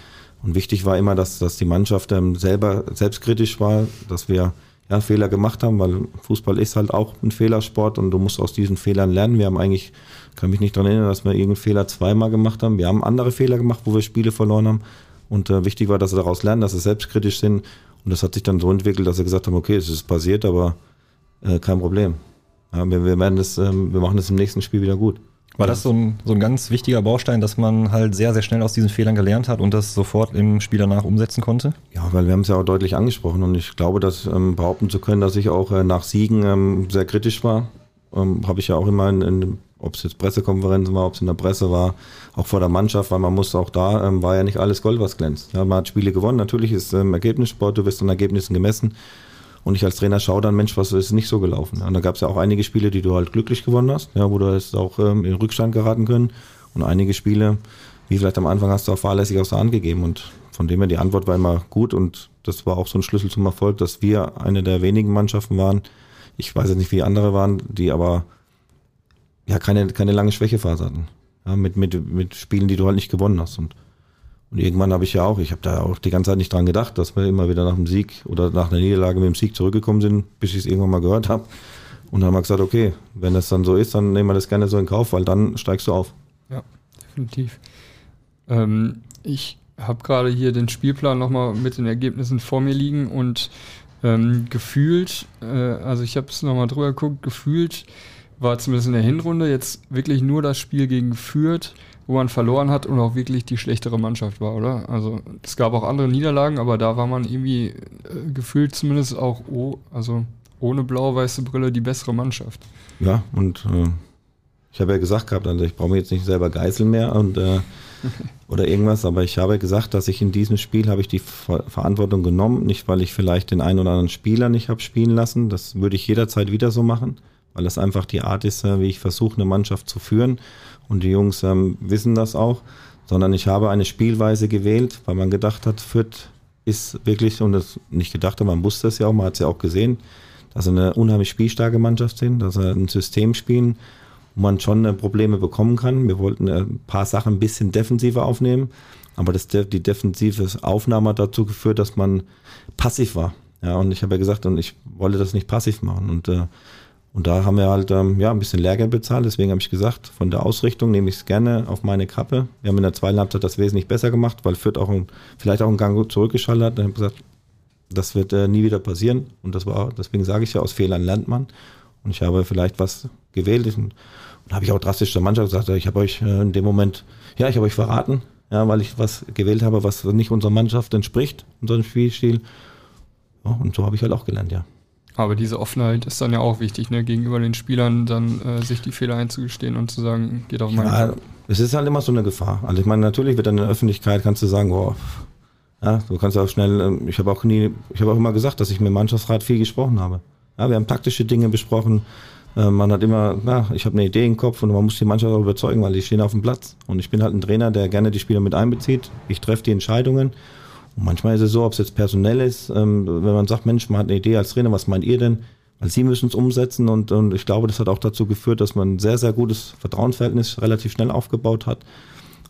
Und wichtig war immer, dass, dass die Mannschaft ähm, selber selbstkritisch war, dass wir ja, Fehler gemacht haben, weil Fußball ist halt auch ein Fehlersport und du musst aus diesen Fehlern lernen. Wir haben eigentlich, kann mich nicht daran erinnern, dass wir irgendeinen Fehler zweimal gemacht haben. Wir haben andere Fehler gemacht, wo wir Spiele verloren haben. Und äh, wichtig war, dass sie daraus lernen, dass sie selbstkritisch sind. Und das hat sich dann so entwickelt, dass sie gesagt haben, okay, es ist passiert, aber äh, kein Problem. Ja, wir, wir, werden das, ähm, wir machen das im nächsten Spiel wieder gut.
War das so ein, so ein ganz wichtiger Baustein, dass man halt sehr, sehr schnell aus diesen Fehlern gelernt hat und das sofort im Spiel danach umsetzen konnte?
Ja, weil wir haben es ja auch deutlich angesprochen und ich glaube, dass ähm, behaupten zu können, dass ich auch äh, nach Siegen ähm, sehr kritisch war, ähm, habe ich ja auch immer in, in ob es jetzt Pressekonferenzen war, ob es in der Presse war, auch vor der Mannschaft, weil man muss auch da, ähm, war ja nicht alles Gold, was glänzt. Ja, man hat Spiele gewonnen, natürlich ist ähm, Ergebnissport, du wirst an Ergebnissen gemessen. Und ich als Trainer schaue dann, Mensch, was ist nicht so gelaufen? Und da gab es ja auch einige Spiele, die du halt glücklich gewonnen hast, ja, wo du jetzt auch ähm, in Rückstand geraten können. Und einige Spiele, wie vielleicht am Anfang, hast du auch fahrlässig aus der Hand gegeben. Und von dem her, die Antwort war immer gut. Und das war auch so ein Schlüssel zum Erfolg, dass wir eine der wenigen Mannschaften waren, ich weiß jetzt nicht, wie andere waren, die aber ja keine, keine lange Schwächephase hatten. Ja, mit, mit, mit Spielen, die du halt nicht gewonnen hast. Und und irgendwann habe ich ja auch, ich habe da auch die ganze Zeit nicht dran gedacht, dass wir immer wieder nach dem Sieg oder nach einer Niederlage mit dem Sieg zurückgekommen sind, bis ich es irgendwann mal gehört habe. Und dann haben wir gesagt, okay, wenn das dann so ist, dann nehmen wir das gerne so in Kauf, weil dann steigst du auf.
Ja, definitiv. Ähm, ich habe gerade hier den Spielplan nochmal mit den Ergebnissen vor mir liegen und ähm, gefühlt, äh, also ich habe es nochmal drüber geguckt, gefühlt war zumindest in der Hinrunde jetzt wirklich nur das Spiel gegen Fürth wo man verloren hat und auch wirklich die schlechtere Mannschaft war, oder? Also es gab auch andere Niederlagen, aber da war man irgendwie äh, gefühlt zumindest auch oh, also ohne blau-weiße Brille die bessere Mannschaft.
Ja, und äh, ich habe ja gesagt gehabt, also ich brauche mir jetzt nicht selber geißeln mehr und äh, oder irgendwas, aber ich habe gesagt, dass ich in diesem Spiel habe ich die Ver Verantwortung genommen, nicht weil ich vielleicht den einen oder anderen Spieler nicht habe spielen lassen, das würde ich jederzeit wieder so machen, weil das einfach die Art ist, äh, wie ich versuche, eine Mannschaft zu führen und die Jungs ähm, wissen das auch, sondern ich habe eine Spielweise gewählt, weil man gedacht hat, Fürth ist wirklich, und das nicht gedacht hat, man wusste es ja auch, man hat es ja auch gesehen, dass sie eine unheimlich spielstarke Mannschaft sind, dass sie ein System spielen, wo man schon äh, Probleme bekommen kann. Wir wollten äh, ein paar Sachen ein bisschen defensiver aufnehmen, aber das, die defensive Aufnahme hat dazu geführt, dass man passiv war. Ja, und ich habe ja gesagt, und ich wollte das nicht passiv machen. Und äh, und da haben wir halt ähm, ja, ein bisschen Lehrgeld bezahlt. Deswegen habe ich gesagt, von der Ausrichtung nehme ich es gerne auf meine Kappe. Wir haben in der zweiten Halbzeit das wesentlich besser gemacht, weil Fürth auch ein, vielleicht auch einen Gang zurückgeschaltet hat. Dann habe ich gesagt, das wird äh, nie wieder passieren. Und das war, deswegen sage ich ja, aus Fehlern lernt man. Und ich habe vielleicht was gewählt. Und, und habe ich auch drastisch zur Mannschaft gesagt, ich habe euch äh, in dem Moment, ja, ich habe euch verraten, ja, weil ich was gewählt habe, was nicht unserer Mannschaft entspricht, unserem Spielstil. Ja, und so habe ich halt auch gelernt, ja.
Aber diese Offenheit ist dann ja auch wichtig, ne? gegenüber den Spielern dann äh, sich die Fehler einzugestehen und zu sagen, geht auf meinen
ja, Es ist halt immer so eine Gefahr. Also ich meine, natürlich wird dann in der Öffentlichkeit, kannst du sagen, boah, ja, du kannst auch schnell, ähm, ich habe auch nie, ich habe auch immer gesagt, dass ich mit dem Mannschaftsrat viel gesprochen habe. Ja, wir haben taktische Dinge besprochen. Äh, man hat immer, na, ich habe eine Idee im Kopf und man muss die Mannschaft auch überzeugen, weil die stehen auf dem Platz. Und ich bin halt ein Trainer, der gerne die Spieler mit einbezieht. Ich treffe die Entscheidungen und manchmal ist es so, ob es jetzt personell ist, ähm, wenn man sagt, Mensch, man hat eine Idee als Trainer, was meint ihr denn? Weil sie müssen es umsetzen und, und ich glaube, das hat auch dazu geführt, dass man ein sehr, sehr gutes Vertrauensverhältnis relativ schnell aufgebaut hat.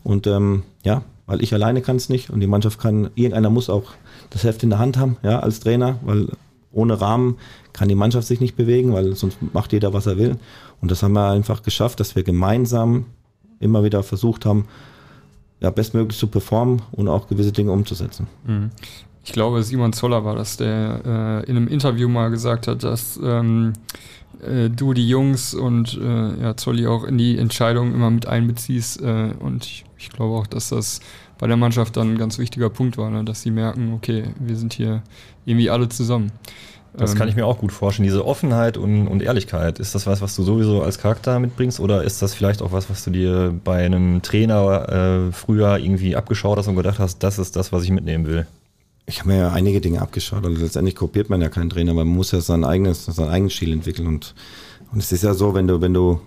Und ähm, ja, weil ich alleine kann es nicht und die Mannschaft kann, irgendeiner muss auch das Heft in der Hand haben, ja, als Trainer, weil ohne Rahmen kann die Mannschaft sich nicht bewegen, weil sonst macht jeder, was er will. Und das haben wir einfach geschafft, dass wir gemeinsam immer wieder versucht haben, ja, bestmöglich zu performen und auch gewisse Dinge umzusetzen.
Mhm. Ich glaube, Simon Zoller war das, der äh, in einem Interview mal gesagt hat, dass ähm, äh, du die Jungs und äh, ja, Zolli auch in die Entscheidung immer mit einbeziehst. Äh, und ich, ich, glaube auch, dass das bei der Mannschaft dann ein ganz wichtiger Punkt war, ne? dass sie merken, okay, wir sind hier irgendwie alle zusammen.
Das kann ähm, ich mir auch gut vorstellen. Diese Offenheit und, und, Ehrlichkeit, ist das was, was du sowieso als Charakter mitbringst? Oder ist das vielleicht auch was, was du dir bei einem Trainer äh, früher irgendwie abgeschaut hast und gedacht hast, das ist das, was ich mitnehmen will?
Ich habe mir ja einige Dinge abgeschaut. Und letztendlich kopiert man ja keinen Trainer, man muss ja sein eigenes, sein eigenes Stil entwickeln. Und, und es ist ja so, wenn du, wenn du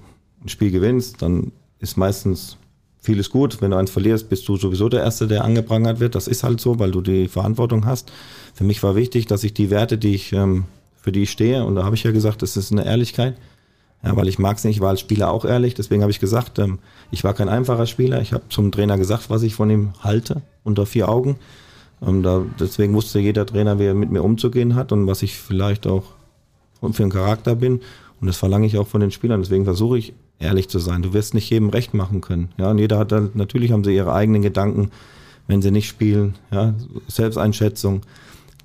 ein Spiel gewinnst, dann ist meistens vieles gut. Wenn du eins verlierst, bist du sowieso der Erste, der angeprangert wird. Das ist halt so, weil du die Verantwortung hast. Für mich war wichtig, dass ich die Werte, die ich, ähm, für die ich stehe, und da habe ich ja gesagt, das ist eine Ehrlichkeit. Ja, weil ich mag es nicht, ich war als Spieler auch ehrlich. Deswegen habe ich gesagt, ähm, ich war kein einfacher Spieler. Ich habe zum Trainer gesagt, was ich von ihm halte, unter vier Augen. Ähm, da, deswegen wusste jeder Trainer, wie er mit mir umzugehen hat und was ich vielleicht auch für einen Charakter bin. Und das verlange ich auch von den Spielern. Deswegen versuche ich ehrlich zu sein. Du wirst nicht jedem recht machen können. Ja, und jeder hat dann, natürlich haben sie ihre eigenen Gedanken, wenn sie nicht spielen. Ja, Selbsteinschätzung,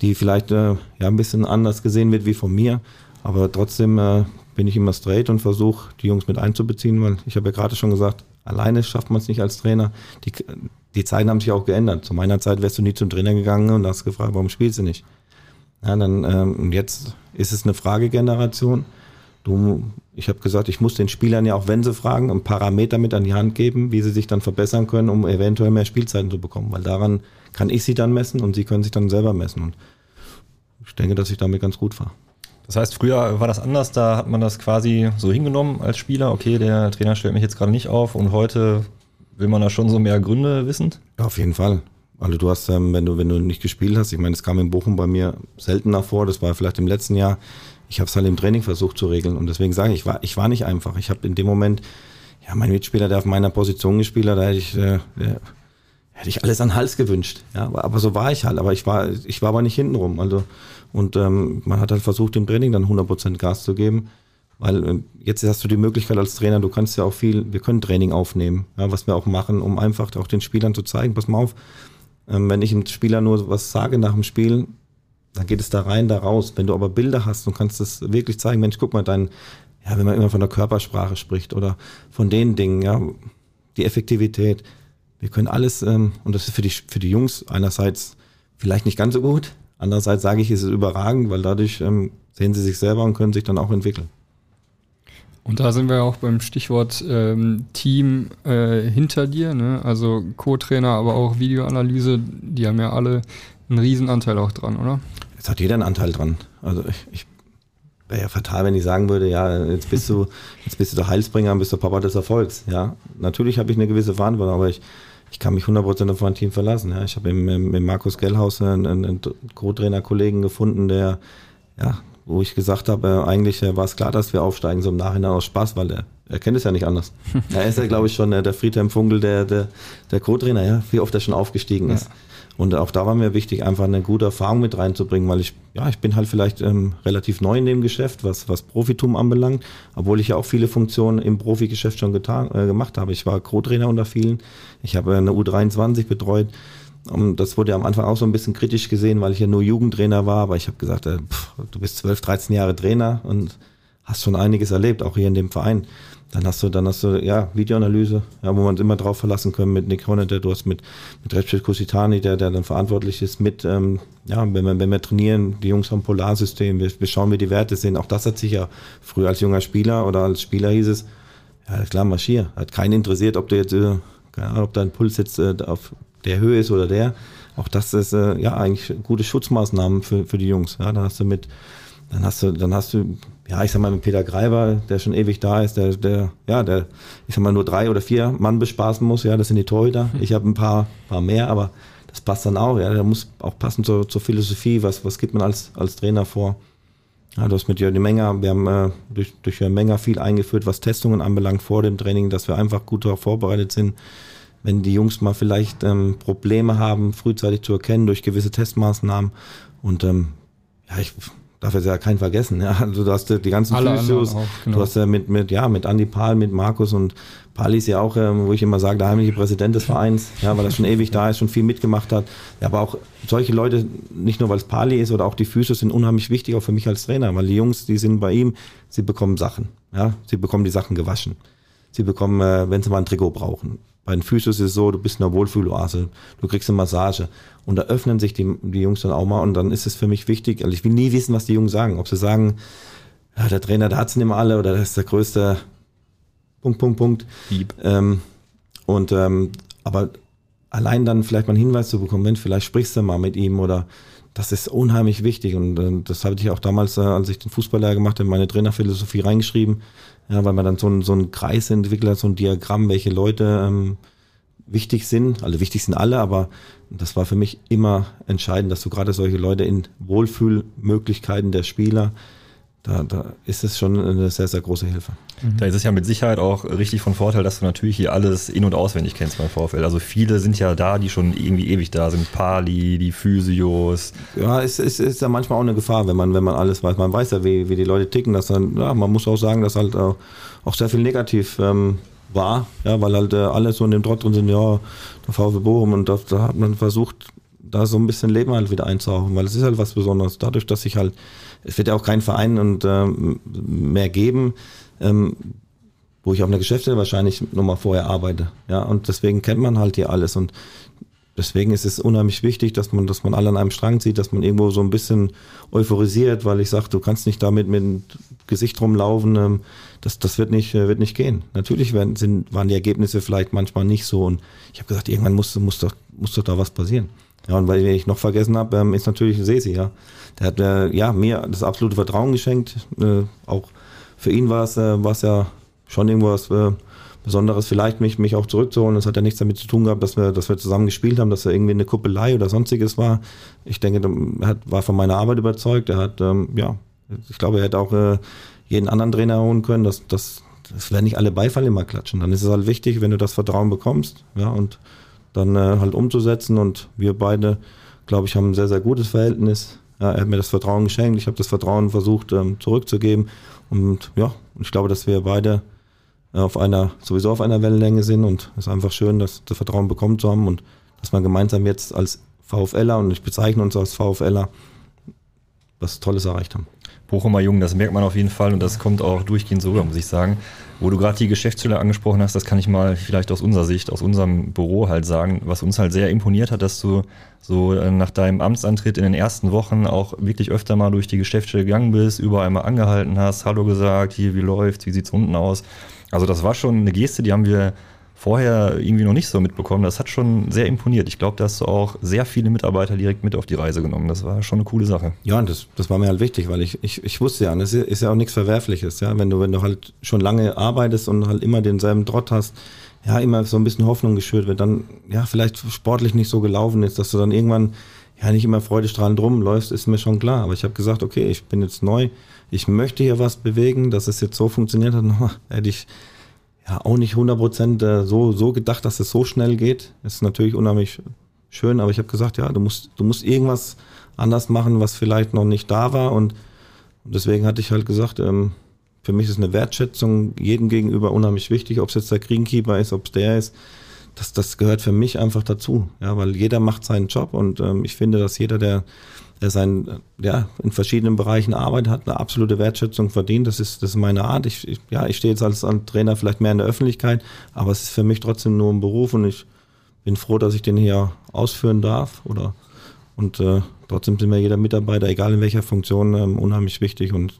die vielleicht äh, ja ein bisschen anders gesehen wird wie von mir. Aber trotzdem äh, bin ich immer straight und versuche, die Jungs mit einzubeziehen, weil ich habe ja gerade schon gesagt, alleine schafft man es nicht als Trainer. Die, die Zeiten haben sich auch geändert. Zu meiner Zeit wärst du nie zum Trainer gegangen und hast gefragt, warum spielst du nicht? Ja, dann, ähm, jetzt ist es eine Fragegeneration. Du, ich habe gesagt, ich muss den Spielern ja auch, wenn sie fragen, ein Parameter mit an die Hand geben, wie sie sich dann verbessern können, um eventuell mehr Spielzeiten zu bekommen. Weil daran kann ich sie dann messen und sie können sich dann selber messen. Und ich denke, dass ich damit ganz gut fahre.
Das heißt, früher war das anders, da hat man das quasi so hingenommen als Spieler, okay, der Trainer stellt mich jetzt gerade nicht auf und heute will man da schon so mehr Gründe wissen?
Ja, auf jeden Fall. Also du hast, ähm, wenn du, wenn du nicht gespielt hast, ich meine, es kam in Bochum bei mir seltener vor, das war vielleicht im letzten Jahr, ich habe es halt im Training versucht zu regeln. Und deswegen sage ich, ich war, ich war nicht einfach. Ich habe in dem Moment, ja, mein Mitspieler, der auf meiner Position gespielt hat, da hätte ich, äh, hätte ich alles an den Hals gewünscht. Ja, aber so war ich halt. Aber ich war, ich war aber nicht hintenrum. Also, und ähm, man hat halt versucht, im Training dann 100% Gas zu geben. Weil äh, jetzt hast du die Möglichkeit als Trainer, du kannst ja auch viel, wir können Training aufnehmen, ja, was wir auch machen, um einfach auch den Spielern zu zeigen, pass mal auf, ähm, wenn ich einem Spieler nur was sage nach dem Spiel, dann geht es da rein, da raus. Wenn du aber Bilder hast und kannst das wirklich zeigen, Mensch, guck mal, dein, ja, wenn man immer von der Körpersprache spricht oder von den Dingen, ja, die Effektivität. Wir können alles, ähm, und das ist für die, für die Jungs einerseits vielleicht nicht ganz so gut, Andererseits sage ich, es ist überragend, weil dadurch ähm, sehen sie sich selber und können sich dann auch entwickeln.
Und da sind wir auch beim Stichwort ähm, Team äh, hinter dir, ne? also Co-Trainer, aber auch Videoanalyse, die haben ja alle einen Riesenanteil auch dran, oder?
Jetzt hat jeder einen Anteil dran. Also ich, ich wäre ja fatal, wenn ich sagen würde, ja, jetzt bist du, jetzt bist du der Heilsbringer und bist der Papa des Erfolgs. Ja, natürlich habe ich eine gewisse Verantwortung, aber ich, ich kann mich 100% auf mein Team verlassen. Ja. Ich habe im, im, im Markus Gellhaus einen, einen Co-Trainer-Kollegen gefunden, der, ja, wo ich gesagt habe, äh, eigentlich äh, war es klar, dass wir aufsteigen, so im Nachhinein aus Spaß, weil er, er kennt es ja nicht anders. er ist ja, glaube ich, schon äh, der Friedhelm Funkel, der, der, der Co-Trainer, ja, wie oft er schon aufgestiegen ist. Ja. Und auch da war mir wichtig, einfach eine gute Erfahrung mit reinzubringen, weil ich, ja, ich bin halt vielleicht ähm, relativ neu in dem Geschäft, was, was Profitum anbelangt, obwohl ich ja auch viele Funktionen im Profigeschäft schon getan, äh, gemacht habe. Ich war Co-Trainer unter vielen. Ich habe eine U23 betreut. Und das wurde ja am Anfang auch so ein bisschen kritisch gesehen, weil ich ja nur Jugendtrainer war, aber ich habe gesagt, äh, pff, du bist 12, 13 Jahre Trainer und hast schon einiges erlebt, auch hier in dem Verein. Dann hast du, dann hast du, ja, Videoanalyse, ja, wo man uns immer drauf verlassen können mit Nick Honnet, du hast mit, mit Recep Kusitani, der, der dann verantwortlich ist, mit, ähm, ja, wenn wir, wenn wir trainieren, die Jungs haben Polarsystem, wir, wir schauen, wie die Werte sind. Auch das hat sich ja früher als junger Spieler oder als Spieler hieß es, ja, klar, marschier. Hat keinen interessiert, ob du jetzt, äh, keine Ahnung, ob dein Puls jetzt äh, auf der Höhe ist oder der. Auch das ist, äh, ja, eigentlich gute Schutzmaßnahmen für, für die Jungs. Ja, dann hast du mit, dann hast du, dann hast du, ja, ich sag mal mit Peter Greiber, der schon ewig da ist, der, der, ja, der, ich sag mal nur drei oder vier Mann bespaßen muss, ja, das sind die Torhüter. Ich habe ein paar, paar mehr, aber das passt dann auch, ja, der muss auch passen zur, zur Philosophie, was, was gibt man als, als Trainer vor. Ja, du hast mit Jörn Menger, wir haben äh, durch, durch Jörn Menger viel eingeführt, was Testungen anbelangt vor dem Training, dass wir einfach gut darauf vorbereitet sind, wenn die Jungs mal vielleicht ähm, Probleme haben, frühzeitig zu erkennen durch gewisse Testmaßnahmen. Und ähm, ja, ich darf jetzt ja keinen vergessen. Ja. Also du hast die ganzen Alle Physios, auch, genau. du hast ja mit, mit, ja, mit Andi Pahl, mit Markus und Pali ist ja auch, ähm, wo ich immer sage, der heimliche Präsident des Vereins, ja, weil er schon ewig da ist, schon viel mitgemacht hat. Ja, aber auch solche Leute, nicht nur weil es Pali ist oder auch die Physios sind unheimlich wichtig, auch für mich als Trainer, weil die Jungs, die sind bei ihm, sie bekommen Sachen. Ja, sie bekommen die Sachen gewaschen. Sie bekommen, äh, wenn sie mal ein Trikot brauchen. Bei den Physios ist es so, du bist in einer Wohlfühloase, du kriegst eine Massage. Und da öffnen sich die, die Jungs dann auch mal und dann ist es für mich wichtig, also ich will nie wissen, was die Jungs sagen. Ob sie sagen, ja, der Trainer, der hat's nicht mehr alle oder das ist der größte. Punkt, Punkt, Punkt. Ähm, und ähm, aber allein dann vielleicht mal einen Hinweis zu bekommen, Mensch, vielleicht sprichst du mal mit ihm oder das ist unheimlich wichtig. Und äh, das habe ich auch damals, äh, als ich den Fußballer gemacht habe, meine Trainerphilosophie reingeschrieben, ja, weil man dann so, ein, so einen Kreis entwickelt, so ein Diagramm, welche Leute ähm, wichtig sind. Also wichtig sind alle, aber das war für mich immer entscheidend, dass du gerade solche Leute in Wohlfühlmöglichkeiten der Spieler da, da ist es schon eine sehr, sehr große Hilfe.
Da ist es ja mit Sicherheit auch richtig von Vorteil, dass du natürlich hier alles in- und auswendig kennst beim VfL. Also viele sind ja da, die schon irgendwie ewig da sind. Pali, die Physios.
Ja, es ist, ist ja manchmal auch eine Gefahr, wenn man, wenn man alles weiß. Man weiß ja, wie, wie die Leute ticken. Dass dann, ja, man muss auch sagen, dass halt auch, auch sehr viel negativ ähm, war, ja, weil halt äh, alle so in dem Trott drin sind, ja, der VfL Bochum und da, da hat man versucht, da so ein bisschen Leben halt wieder einzuhauchen, weil es ist halt was Besonderes. Dadurch, dass ich halt es wird ja auch keinen Verein und ähm, mehr geben, ähm, wo ich auf einer Geschäftsstelle wahrscheinlich nochmal vorher arbeite. Ja, und deswegen kennt man halt hier alles und deswegen ist es unheimlich wichtig, dass man, dass man alle an einem Strang zieht, dass man irgendwo so ein bisschen euphorisiert, weil ich sage, du kannst nicht damit mit dem Gesicht rumlaufen, ähm, das, das wird nicht, wird nicht gehen. Natürlich werden, sind, waren die Ergebnisse vielleicht manchmal nicht so und ich habe gesagt, irgendwann muss, muss, doch, muss doch da was passieren. Ja, und weil ich noch vergessen habe, ähm, ist natürlich Sesi, ja. Der hat äh, ja, mir das absolute Vertrauen geschenkt. Äh, auch für ihn war es, äh, ja schon irgendwas äh, Besonderes, vielleicht mich, mich auch zurückzuholen. Das hat ja nichts damit zu tun gehabt, dass wir, dass wir zusammen gespielt haben, dass er irgendwie eine Kuppelei oder sonstiges war. Ich denke, er hat, war von meiner Arbeit überzeugt. Er hat, ähm, ja, ich glaube, er hätte auch äh, jeden anderen Trainer holen können. Das, das, das werden nicht alle Beifall immer klatschen. Dann ist es halt wichtig, wenn du das Vertrauen bekommst, ja, und dann äh, halt umzusetzen. Und wir beide, glaube ich, haben ein sehr, sehr gutes Verhältnis. Ja, er hat mir das Vertrauen geschenkt, ich habe das Vertrauen versucht ähm, zurückzugeben. Und ja, ich glaube, dass wir beide äh, auf einer, sowieso auf einer Wellenlänge sind und es ist einfach schön, dass das Vertrauen bekommen zu haben und dass man gemeinsam jetzt als VfLer und ich bezeichne uns als VfLer was Tolles erreicht haben.
Bochumer Jungen, das merkt man auf jeden Fall und das kommt auch durchgehend so rüber, muss ich sagen. Wo du gerade die Geschäftsstelle angesprochen hast, das kann ich mal vielleicht aus unserer Sicht, aus unserem Büro halt sagen, was uns halt sehr imponiert hat, dass du so äh, nach deinem Amtsantritt in den ersten Wochen auch wirklich öfter mal durch die Geschäftsstelle gegangen bist, überall mal angehalten hast, Hallo gesagt, hier, wie läuft's, wie sieht's unten aus. Also das war schon eine Geste, die haben wir vorher irgendwie noch nicht so mitbekommen. Das hat schon sehr imponiert. Ich glaube, da hast du auch sehr viele Mitarbeiter direkt mit auf die Reise genommen. Das war schon eine coole Sache.
Ja, und das, das war mir halt wichtig, weil ich, ich, ich wusste ja, das ist ja auch nichts Verwerfliches, ja. Wenn du, wenn du halt schon lange arbeitest und halt immer denselben Trott hast, ja, immer so ein bisschen Hoffnung geschürt wird, dann, ja, vielleicht sportlich nicht so gelaufen ist, dass du dann irgendwann ja nicht immer freudestrahlend rumläufst, ist mir schon klar. Aber ich habe gesagt, okay, ich bin jetzt neu, ich möchte hier was bewegen, dass es jetzt so funktioniert hat, hätte ich ja auch nicht 100% äh, so, so gedacht, dass es so schnell geht. Ist natürlich unheimlich schön, aber ich habe gesagt, ja, du musst, du musst irgendwas anders machen, was vielleicht noch nicht da war. Und, deswegen hatte ich halt gesagt, ähm, für mich ist eine Wertschätzung jedem gegenüber unheimlich wichtig, ob es jetzt der Greenkeeper ist, ob es der ist. Das, das gehört für mich einfach dazu, ja, weil jeder macht seinen Job und ähm, ich finde, dass jeder, der der sein, ja, in verschiedenen Bereichen arbeitet, hat eine absolute Wertschätzung verdient. Das ist, das ist meine Art. Ich, ich ja, ich stehe jetzt als, als Trainer vielleicht mehr in der Öffentlichkeit, aber es ist für mich trotzdem nur ein Beruf und ich bin froh, dass ich den hier ausführen darf oder und äh, trotzdem sind mir jeder Mitarbeiter, egal in welcher Funktion, ähm, unheimlich wichtig und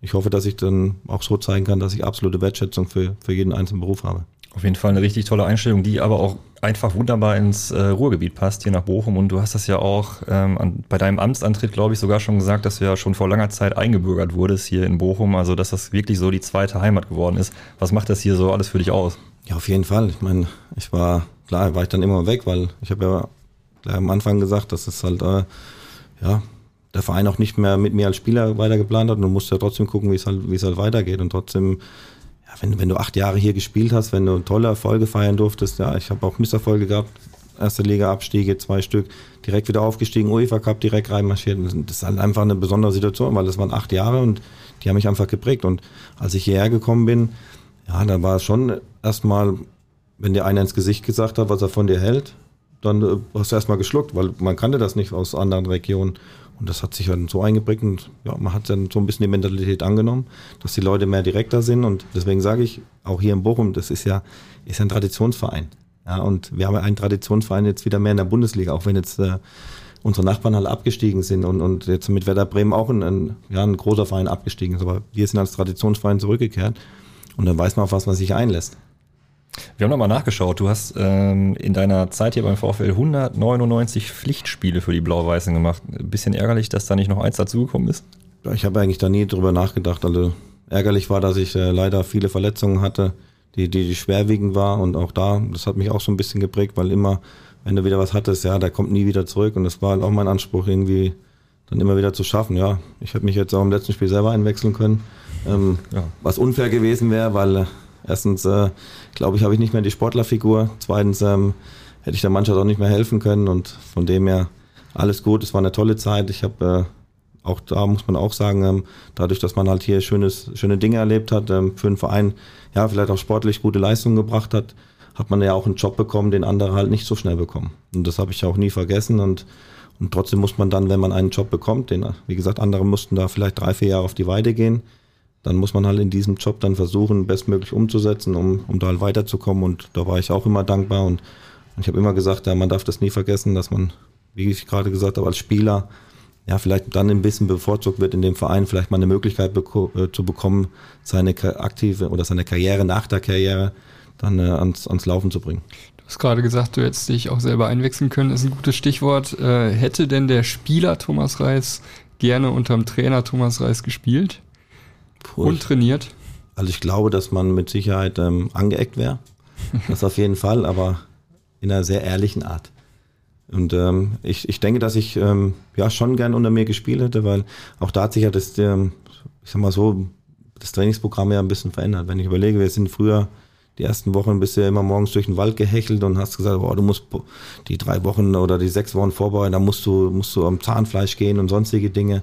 ich hoffe, dass ich dann auch so zeigen kann, dass ich absolute Wertschätzung für, für jeden einzelnen Beruf habe.
Auf jeden Fall eine richtig tolle Einstellung, die aber auch einfach wunderbar ins äh, Ruhrgebiet passt, hier nach Bochum. Und du hast das ja auch ähm, an, bei deinem Amtsantritt, glaube ich, sogar schon gesagt, dass du ja schon vor langer Zeit eingebürgert wurdest hier in Bochum. Also, dass das wirklich so die zweite Heimat geworden ist. Was macht das hier so alles für dich aus?
Ja, auf jeden Fall. Ich meine, ich war, klar, war ich dann immer weg, weil ich habe ja gleich am Anfang gesagt, dass es halt, äh, ja, der Verein auch nicht mehr mit mir als Spieler weiter geplant hat. Und du musst ja trotzdem gucken, wie es halt, wie es halt weitergeht. Und trotzdem ja, wenn, wenn du acht Jahre hier gespielt hast, wenn du tolle Erfolge feiern durftest, ja, ich habe auch Misserfolge gehabt, erste Liga-Abstiege, zwei Stück, direkt wieder aufgestiegen, UEFA Cup direkt reinmarschiert. Das ist halt einfach eine besondere Situation, weil das waren acht Jahre und die haben mich einfach geprägt. Und als ich hierher gekommen bin, ja, dann war es schon erstmal, wenn dir einer ins Gesicht gesagt hat, was er von dir hält, dann äh, hast du erstmal geschluckt, weil man kannte das nicht aus anderen Regionen. Und das hat sich dann so eingeprägt und ja, man hat dann so ein bisschen die Mentalität angenommen, dass die Leute mehr direkter sind. Und deswegen sage ich, auch hier in Bochum, das ist ja ist ein Traditionsverein. Ja, und wir haben einen Traditionsverein jetzt wieder mehr in der Bundesliga, auch wenn jetzt äh, unsere Nachbarn alle abgestiegen sind und, und jetzt mit Werder Bremen auch ein, ein, ja, ein großer Verein abgestiegen ist. Aber wir sind als Traditionsverein zurückgekehrt und dann weiß man, auf was man sich einlässt.
Wir haben nochmal nachgeschaut. Du hast ähm, in deiner Zeit hier beim VfL 199 Pflichtspiele für die Blau-Weißen gemacht. Ein bisschen ärgerlich, dass da nicht noch eins dazugekommen ist?
Ich habe eigentlich da nie drüber nachgedacht. Also ärgerlich war, dass ich äh, leider viele Verletzungen hatte, die, die, die schwerwiegend war. Und auch da, das hat mich auch so ein bisschen geprägt, weil immer, wenn du wieder was hattest, ja, der kommt nie wieder zurück. Und das war halt auch mein Anspruch, irgendwie dann immer wieder zu schaffen. Ja, ich habe mich jetzt auch im letzten Spiel selber einwechseln können. Ähm, ja. Was unfair gewesen wäre, weil äh, Erstens, äh, glaube ich, habe ich nicht mehr die Sportlerfigur. Zweitens ähm, hätte ich der Mannschaft auch nicht mehr helfen können. Und von dem her alles gut. Es war eine tolle Zeit. Ich habe äh, auch da muss man auch sagen, ähm, dadurch, dass man halt hier schönes, schöne Dinge erlebt hat, ähm, für einen Verein ja vielleicht auch sportlich gute Leistungen gebracht hat, hat man ja auch einen Job bekommen, den andere halt nicht so schnell bekommen. Und das habe ich auch nie vergessen. Und, und trotzdem muss man dann, wenn man einen Job bekommt, den, wie gesagt, andere mussten da vielleicht drei, vier Jahre auf die Weide gehen, dann muss man halt in diesem Job dann versuchen, bestmöglich umzusetzen, um, um da halt weiterzukommen. Und da war ich auch immer dankbar. Und, und ich habe immer gesagt, ja, man darf das nie vergessen, dass man, wie ich gerade gesagt habe, als Spieler ja, vielleicht dann ein bisschen bevorzugt wird in dem Verein, vielleicht mal eine Möglichkeit beko äh, zu bekommen, seine aktive oder seine Karriere nach der Karriere dann äh, ans, ans Laufen zu bringen.
Du hast gerade gesagt, du hättest dich auch selber einwechseln können, ist ein gutes Stichwort. Äh, hätte denn der Spieler Thomas Reis gerne unterm Trainer Thomas Reis gespielt? Puh, und trainiert?
Also ich glaube, dass man mit Sicherheit ähm, angeeckt wäre. Das auf jeden Fall, aber in einer sehr ehrlichen Art. Und ähm, ich, ich denke, dass ich ähm, ja schon gern unter mir gespielt hätte, weil auch da hat sich ja das, ähm, ich sag mal so, das Trainingsprogramm ja ein bisschen verändert. Wenn ich überlege, wir sind früher die ersten Wochen bist du ja immer morgens durch den Wald gehechelt und hast gesagt, oh, du musst die drei Wochen oder die sechs Wochen vorbereiten, da musst du, musst du am Zahnfleisch gehen und sonstige Dinge.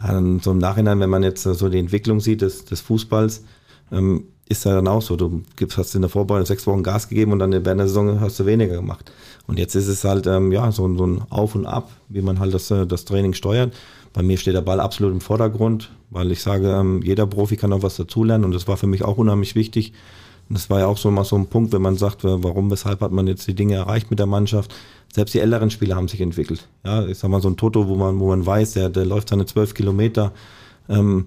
So im Nachhinein, wenn man jetzt so die Entwicklung sieht des, des Fußballs, ähm, ist ja dann auch so. Du gibst, hast in der Vorbereitung sechs Wochen Gas gegeben und dann während der Saison hast du weniger gemacht. Und jetzt ist es halt ähm, ja so, so, ein Auf und Ab, wie man halt das, äh, das Training steuert. Bei mir steht der Ball absolut im Vordergrund, weil ich sage, ähm, jeder Profi kann auch was dazulernen und das war für mich auch unheimlich wichtig. Das war ja auch so mal so ein Punkt, wenn man sagt, warum, weshalb hat man jetzt die Dinge erreicht mit der Mannschaft. Selbst die älteren Spieler haben sich entwickelt. Ja, ich sag mal so ein Toto, wo man, wo man weiß, der, der läuft seine zwölf Kilometer, ähm,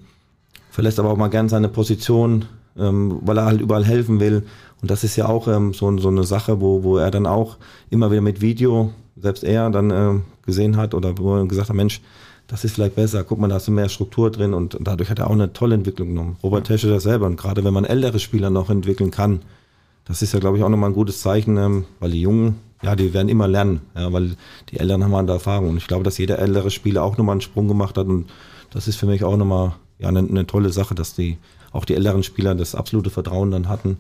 verlässt aber auch mal gern seine Position, ähm, weil er halt überall helfen will. Und das ist ja auch ähm, so, so eine Sache, wo, wo er dann auch immer wieder mit Video, selbst er dann äh, gesehen hat oder wo er gesagt hat, Mensch, das ist vielleicht besser, guck mal, da hast du mehr Struktur drin und, dadurch hat er auch eine tolle Entwicklung genommen. Robert Tesche das selber. Und gerade wenn man ältere Spieler noch entwickeln kann, das ist ja, glaube ich, auch nochmal ein gutes Zeichen, ähm, weil die Jungen, ja, die werden immer lernen, ja, weil die Älteren haben halt Erfahrung und ich glaube, dass jeder ältere Spieler auch nochmal einen Sprung gemacht hat. Und das ist für mich auch nochmal ja, eine, eine tolle Sache, dass die auch die älteren Spieler das absolute Vertrauen dann hatten,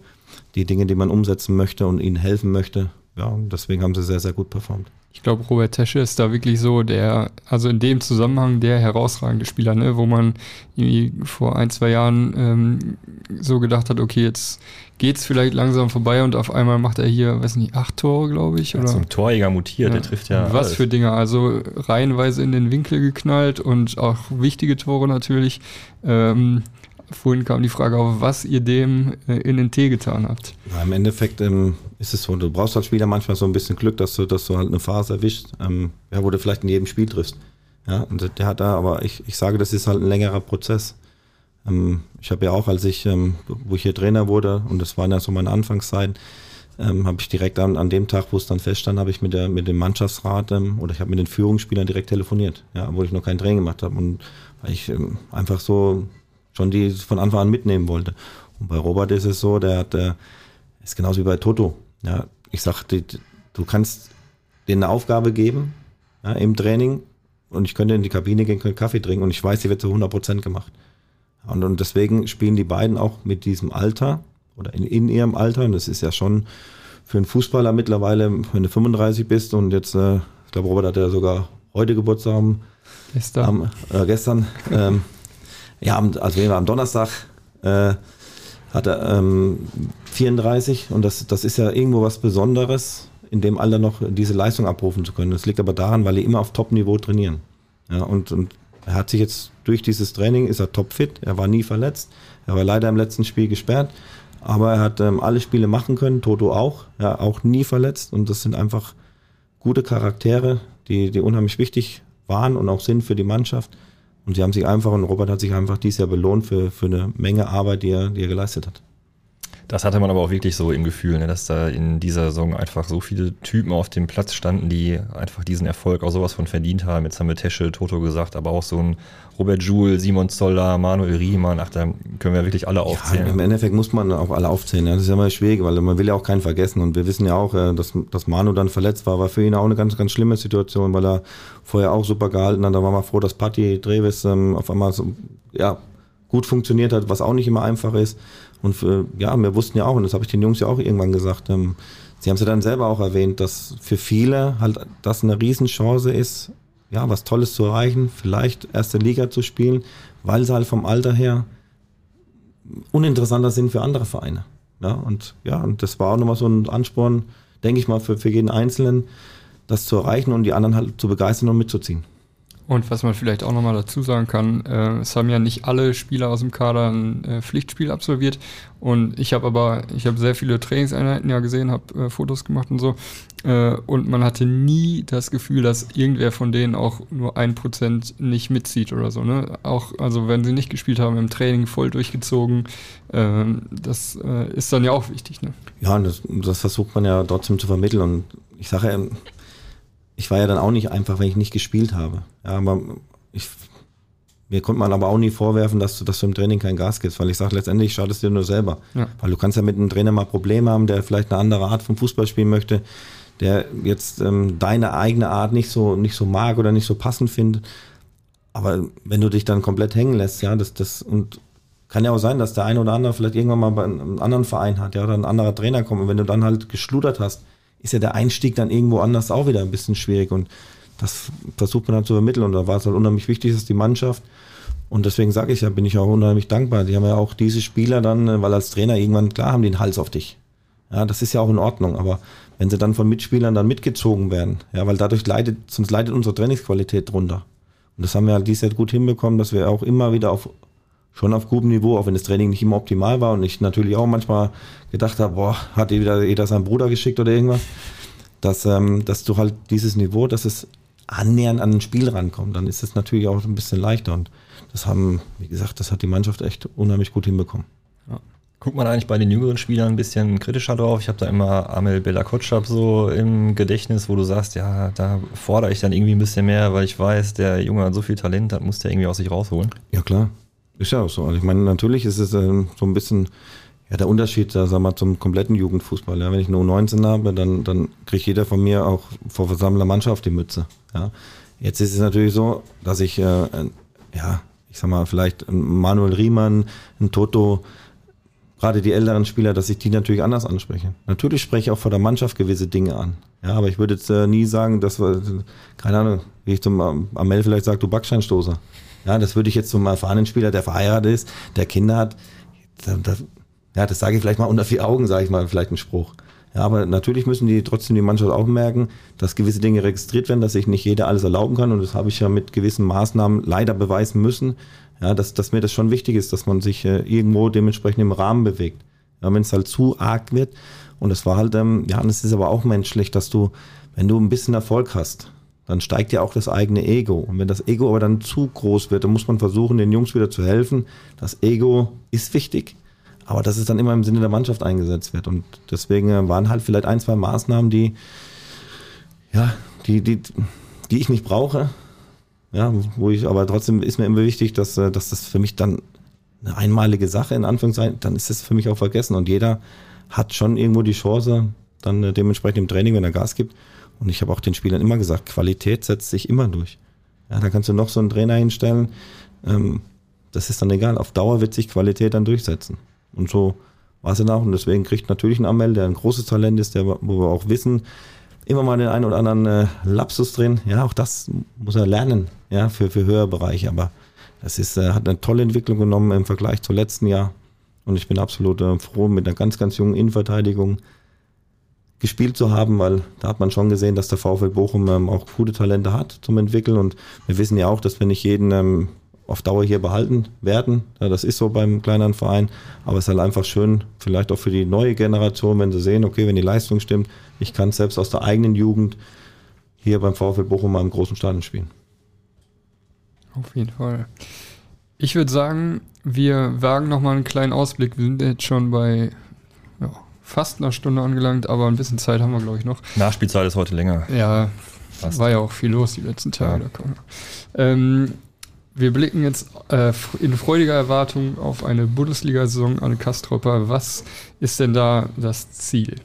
die Dinge, die man umsetzen möchte und ihnen helfen möchte. Ja, und deswegen haben sie sehr, sehr gut performt.
Ich glaube, Robert Tesche ist da wirklich so der, also in dem Zusammenhang der herausragende Spieler, ne, wo man irgendwie vor ein, zwei Jahren ähm, so gedacht hat, okay, jetzt geht's vielleicht langsam vorbei und auf einmal macht er hier, weiß nicht, acht Tore, glaube ich.
Oder? Ja, zum Torjäger mutiert, ja. der trifft ja.
Was alles. für Dinge, also reihenweise in den Winkel geknallt und auch wichtige Tore natürlich. Ähm, vorhin kam die Frage auf, was ihr dem äh, in den Tee getan habt.
Ja, Im Endeffekt ähm, ist es so, du brauchst als Spieler manchmal so ein bisschen Glück, dass du, dass du halt eine Phase erwischt, ähm, ja, wo du vielleicht in jedem Spiel triffst. Ja, und der hat da, aber ich, ich sage, das ist halt ein längerer Prozess. Ähm, ich habe ja auch, als ich, ähm, wo ich hier Trainer wurde, und das war ja so meine Anfangszeit, ähm, habe ich direkt an, an dem Tag, wo es dann feststand, habe ich mit, der, mit dem Mannschaftsrat ähm, oder ich habe mit den Führungsspielern direkt telefoniert, ja, obwohl ich noch kein Training gemacht habe. Und weil ich ähm, einfach so schon die von Anfang an mitnehmen wollte. Und bei Robert ist es so, der hat, der ist genauso wie bei Toto. Ja, ich sag, die, du kannst denen eine Aufgabe geben ja, im Training und ich könnte in die Kabine gehen, könnte Kaffee trinken und ich weiß, die wird zu 100 Prozent gemacht. Und, und deswegen spielen die beiden auch mit diesem Alter oder in, in ihrem Alter, und das ist ja schon für einen Fußballer mittlerweile, wenn du 35 bist und jetzt, äh, ich glaube, Robert hat ja sogar heute Geburtstag.
Gestern.
Am, äh, gestern. ähm, ja, also wir am Donnerstag äh, hat er ähm, 34 und das, das ist ja irgendwo was Besonderes, in dem Alter noch diese Leistung abrufen zu können. Das liegt aber daran, weil die immer auf Top-Niveau trainieren. Ja, und, und er hat sich jetzt durch dieses Training, ist er topfit, er war nie verletzt, er war leider im letzten Spiel gesperrt, aber er hat ähm, alle Spiele machen können, Toto auch, ja, auch nie verletzt und das sind einfach gute Charaktere, die, die unheimlich wichtig waren und auch sind für die Mannschaft. Und sie haben sich einfach, und Robert hat sich einfach dieses Jahr belohnt für, für eine Menge Arbeit, die er, die er geleistet hat.
Das hatte man aber auch wirklich so im Gefühl, ne, dass da in dieser Saison einfach so viele Typen auf dem Platz standen, die einfach diesen Erfolg auch sowas von verdient haben. Jetzt haben wir Tesche, Toto gesagt, aber auch so ein Robert Joule, Simon Zoller, Manuel Riemann, ach, da können wir wirklich alle aufzählen.
Ja, Im Endeffekt muss man auch alle aufzählen. Ja. Das ist ja immer schwierig, weil man will ja auch keinen vergessen. Und wir wissen ja auch, äh, dass, dass Manu dann verletzt war, war für ihn auch eine ganz, ganz schlimme Situation, weil er vorher auch super gehalten hat. Da war man froh, dass Patti Trevis ähm, auf einmal so, ja, gut funktioniert hat, was auch nicht immer einfach ist. Und für, ja, wir wussten ja auch, und das habe ich den Jungs ja auch irgendwann gesagt, ähm, sie haben es ja dann selber auch erwähnt, dass für viele halt das eine Riesenchance ist, ja, was Tolles zu erreichen, vielleicht erste Liga zu spielen, weil sie halt vom Alter her uninteressanter sind für andere Vereine. Ja, und ja, und das war auch nochmal so ein Ansporn, denke ich mal, für, für jeden Einzelnen, das zu erreichen und die anderen halt zu begeistern und mitzuziehen.
Und was man vielleicht auch nochmal dazu sagen kann, äh, es haben ja nicht alle Spieler aus dem Kader ein äh, Pflichtspiel absolviert. Und ich habe aber, ich habe sehr viele Trainingseinheiten ja gesehen, habe äh, Fotos gemacht und so. Äh, und man hatte nie das Gefühl, dass irgendwer von denen auch nur ein Prozent nicht mitzieht oder so. Ne? Auch, also wenn sie nicht gespielt haben, im Training voll durchgezogen. Ähm, das äh, ist dann ja auch wichtig. Ne?
Ja, das, das versucht man ja trotzdem zu vermitteln. Und ich sage ja, ich war ja dann auch nicht einfach, wenn ich nicht gespielt habe. Ja, aber ich, mir konnte man aber auch nie vorwerfen, dass du, dass du im Training kein Gas gibst, weil ich sage, letztendlich schadest du dir nur selber. Ja. Weil du kannst ja mit einem Trainer mal Probleme haben, der vielleicht eine andere Art von Fußball spielen möchte, der jetzt ähm, deine eigene Art nicht so, nicht so mag oder nicht so passend findet. Aber wenn du dich dann komplett hängen lässt, ja, das, das, und kann ja auch sein, dass der eine oder andere vielleicht irgendwann mal bei einem anderen Verein hat, ja, oder ein anderer Trainer kommt. Und wenn du dann halt geschludert hast, ist ja der Einstieg dann irgendwo anders auch wieder ein bisschen schwierig und das versucht man dann zu vermitteln und da war es halt unheimlich wichtig, dass die Mannschaft Und deswegen sage ich ja, bin ich auch unheimlich dankbar. Die haben ja auch diese Spieler dann, äh, weil als Trainer irgendwann, klar, haben die einen Hals auf dich. Ja, das ist ja auch in Ordnung. Aber wenn sie dann von Mitspielern dann mitgezogen werden, ja, weil dadurch leidet, sonst leidet unsere Trainingsqualität drunter. Und das haben wir halt dieses Jahr gut hinbekommen, dass wir auch immer wieder auf, schon auf gutem Niveau, auch wenn das Training nicht immer optimal war und ich natürlich auch manchmal gedacht habe, boah, hat jeder, jeder seinen Bruder geschickt oder irgendwas, dass, ähm, dass du halt dieses Niveau, dass es annähernd an ein Spiel rankommt, dann ist es natürlich auch ein bisschen leichter und das haben, wie gesagt, das hat die Mannschaft echt unheimlich gut hinbekommen.
Ja. Guckt man eigentlich bei den jüngeren Spielern ein bisschen kritischer drauf? Ich habe da immer Amel Belakotschap so im Gedächtnis, wo du sagst, ja, da fordere ich dann irgendwie ein bisschen mehr, weil ich weiß, der Junge hat so viel Talent, das muss der irgendwie aus sich rausholen.
Ja, klar. Ist ja auch so. Also ich meine, natürlich ist es äh, so ein bisschen ja, der Unterschied, da sag mal, zum kompletten Jugendfußball. Ja, wenn ich nur 19 habe, dann, dann kriegt jeder von mir auch vor versammelter Mannschaft die Mütze. Ja. Jetzt ist es natürlich so, dass ich, äh, ja, ich sag mal, vielleicht Manuel Riemann, ein Toto, gerade die älteren Spieler, dass ich die natürlich anders anspreche. Natürlich spreche ich auch vor der Mannschaft gewisse Dinge an. Ja, aber ich würde jetzt äh, nie sagen, dass wir, keine Ahnung, wie ich zum Amel vielleicht sage, du Backsteinstoßer. Ja, das würde ich jetzt zum erfahrenen Spieler, der verheiratet ist, der Kinder hat, das, ja, das sage ich vielleicht mal unter vier Augen, sage ich mal, vielleicht einen Spruch. Ja, aber natürlich müssen die trotzdem die Mannschaft auch merken, dass gewisse Dinge registriert werden, dass sich nicht jeder alles erlauben kann. Und das habe ich ja mit gewissen Maßnahmen leider beweisen müssen. Ja, dass, dass mir das schon wichtig ist, dass man sich äh, irgendwo dementsprechend im Rahmen bewegt. Ja, wenn es halt zu arg wird. Und es war halt, ähm, ja, und es ist aber auch menschlich, dass du, wenn du ein bisschen Erfolg hast, dann steigt ja auch das eigene Ego. Und wenn das Ego aber dann zu groß wird, dann muss man versuchen, den Jungs wieder zu helfen. Das Ego ist wichtig, aber dass es dann immer im Sinne der Mannschaft eingesetzt wird. Und deswegen waren halt vielleicht ein, zwei Maßnahmen, die, ja, die, die, die ich nicht brauche. Ja, wo ich, aber trotzdem ist mir immer wichtig, dass, äh, dass das für mich dann eine einmalige Sache in Anführungszeichen, dann ist es für mich auch vergessen. Und jeder hat schon irgendwo die Chance, dann äh, dementsprechend im Training, wenn er Gas gibt. Und ich habe auch den Spielern immer gesagt, Qualität setzt sich immer durch. Ja, da kannst du noch so einen Trainer hinstellen. Ähm, das ist dann egal. Auf Dauer wird sich Qualität dann durchsetzen. Und so war es dann auch. Und deswegen kriegt natürlich ein Amel, der ein großes Talent ist, der, wo wir auch wissen, immer mal den einen oder anderen äh, Lapsus drin. Ja, auch das muss er lernen, ja, für, für höhere Bereiche. Aber das ist, äh, hat eine tolle Entwicklung genommen im Vergleich zum letzten Jahr. Und ich bin absolut äh, froh, mit einer ganz, ganz jungen Innenverteidigung gespielt zu haben, weil da hat man schon gesehen, dass der VfL Bochum ähm, auch gute Talente hat zum Entwickeln. Und wir wissen ja auch, dass wir nicht jeden ähm, auf Dauer hier behalten werden. Ja, das ist so beim kleineren Verein. Aber es ist halt einfach schön, vielleicht auch für die neue Generation, wenn sie sehen, okay, wenn die Leistung stimmt, ich kann selbst aus der eigenen Jugend hier beim VfL Bochum mal im großen Stadion spielen.
Auf jeden Fall. Ich würde sagen, wir wagen nochmal einen kleinen Ausblick. Wir sind jetzt schon bei fast einer Stunde angelangt, aber ein bisschen Zeit haben wir, glaube ich, noch.
Nachspielzeit ist heute länger.
Ja, fast. war ja auch viel los die letzten Tage. Ja. Ähm, wir blicken jetzt äh, in freudiger Erwartung auf eine Bundesliga-Saison an Kastropper. Was ist denn da das Ziel?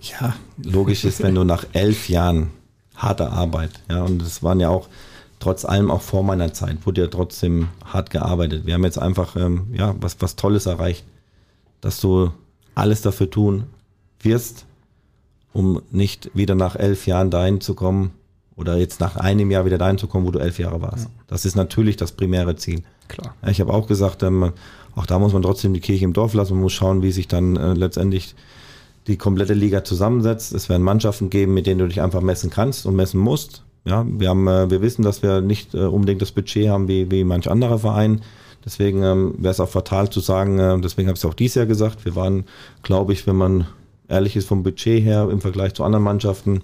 Ja, logisch ist, wenn du nach elf Jahren harter Arbeit, ja, und es waren ja auch trotz allem auch vor meiner Zeit, wurde ja trotzdem hart gearbeitet. Wir haben jetzt einfach ähm, ja, was, was Tolles erreicht, dass du alles dafür tun wirst, um nicht wieder nach elf Jahren dahin zu kommen, oder jetzt nach einem Jahr wieder dahin zu kommen, wo du elf Jahre warst. Ja. Das ist natürlich das primäre Ziel.
Klar.
Ich habe auch gesagt, ähm, auch da muss man trotzdem die Kirche im Dorf lassen. Man muss schauen, wie sich dann äh, letztendlich die komplette Liga zusammensetzt. Es werden Mannschaften geben, mit denen du dich einfach messen kannst und messen musst. Ja, wir haben, äh, wir wissen, dass wir nicht äh, unbedingt das Budget haben wie, wie manch anderer Verein. Deswegen ähm, wäre es auch fatal zu sagen, äh, deswegen habe ich es auch dieses Jahr gesagt, wir waren, glaube ich, wenn man ehrlich ist vom Budget her im Vergleich zu anderen Mannschaften,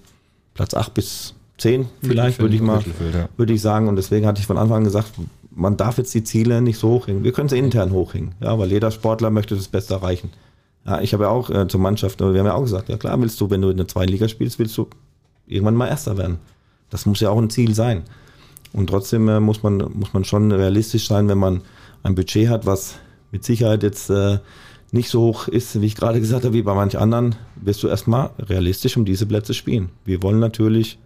Platz 8 bis zehn vielleicht, würde ich mal, ja. würde ich sagen. Und deswegen hatte ich von Anfang an gesagt, man darf jetzt die Ziele nicht so hochhängen. Wir können sie intern hochhängen, ja, weil jeder Sportler möchte das Beste erreichen. Ja, ich habe ja auch äh, zur Mannschaft, wir haben ja auch gesagt, ja klar, willst du, wenn du in der zweiten Liga spielst, willst du irgendwann mal Erster werden. Das muss ja auch ein Ziel sein. Und trotzdem äh, muss man, muss man schon realistisch sein, wenn man ein Budget hat, was mit Sicherheit jetzt äh, nicht so hoch ist, wie ich gerade gesagt habe, wie bei manch anderen, wirst du erstmal realistisch um diese Plätze spielen. Wir wollen natürlich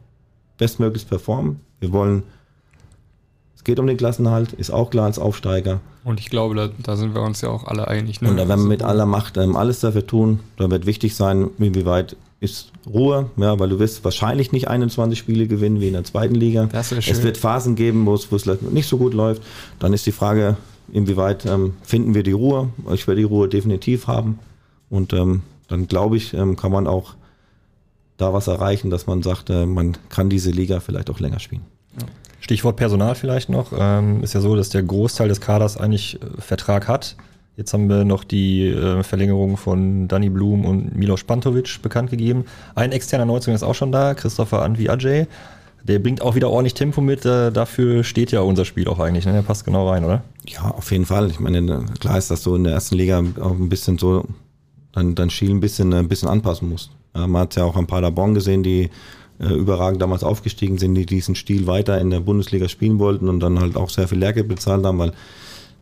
bestmöglichst performen. Wir wollen, es geht um den Klassenhalt, ist auch klar als Aufsteiger.
Und ich glaube, da, da sind wir uns ja auch alle einig.
Ne? Und da werden wir mit aller Macht ähm, alles dafür tun. Da wird wichtig sein, inwieweit ist Ruhe, ja, weil du wirst wahrscheinlich nicht 21 Spiele gewinnen wie in der zweiten Liga.
Das schön.
Es wird Phasen geben, wo es, wo es nicht so gut läuft. Dann ist die Frage, inwieweit ähm, finden wir die Ruhe? Ich werde die Ruhe definitiv haben. Und ähm, dann glaube ich, ähm, kann man auch da was erreichen, dass man sagt, äh, man kann diese Liga vielleicht auch länger spielen.
Stichwort Personal vielleicht noch. Ähm, ist ja so, dass der Großteil des Kaders eigentlich äh, Vertrag hat. Jetzt haben wir noch die äh, Verlängerung von Danny Blum und Milos Pantovic bekannt gegeben. Ein externer Neuzugang ist auch schon da, Christopher Anvi Ajay. Der bringt auch wieder ordentlich Tempo mit. Äh, dafür steht ja unser Spiel auch eigentlich. Ne? Der passt genau rein, oder?
Ja, auf jeden Fall. Ich meine, klar ist, dass du in der ersten Liga auch ein bisschen so dein, dein Spiel ein bisschen, ein bisschen anpassen musst. Man hat ja auch ein paar Paderborn gesehen, die äh, überragend damals aufgestiegen sind, die diesen Stil weiter in der Bundesliga spielen wollten und dann halt auch sehr viel Lehrgeld bezahlt haben, weil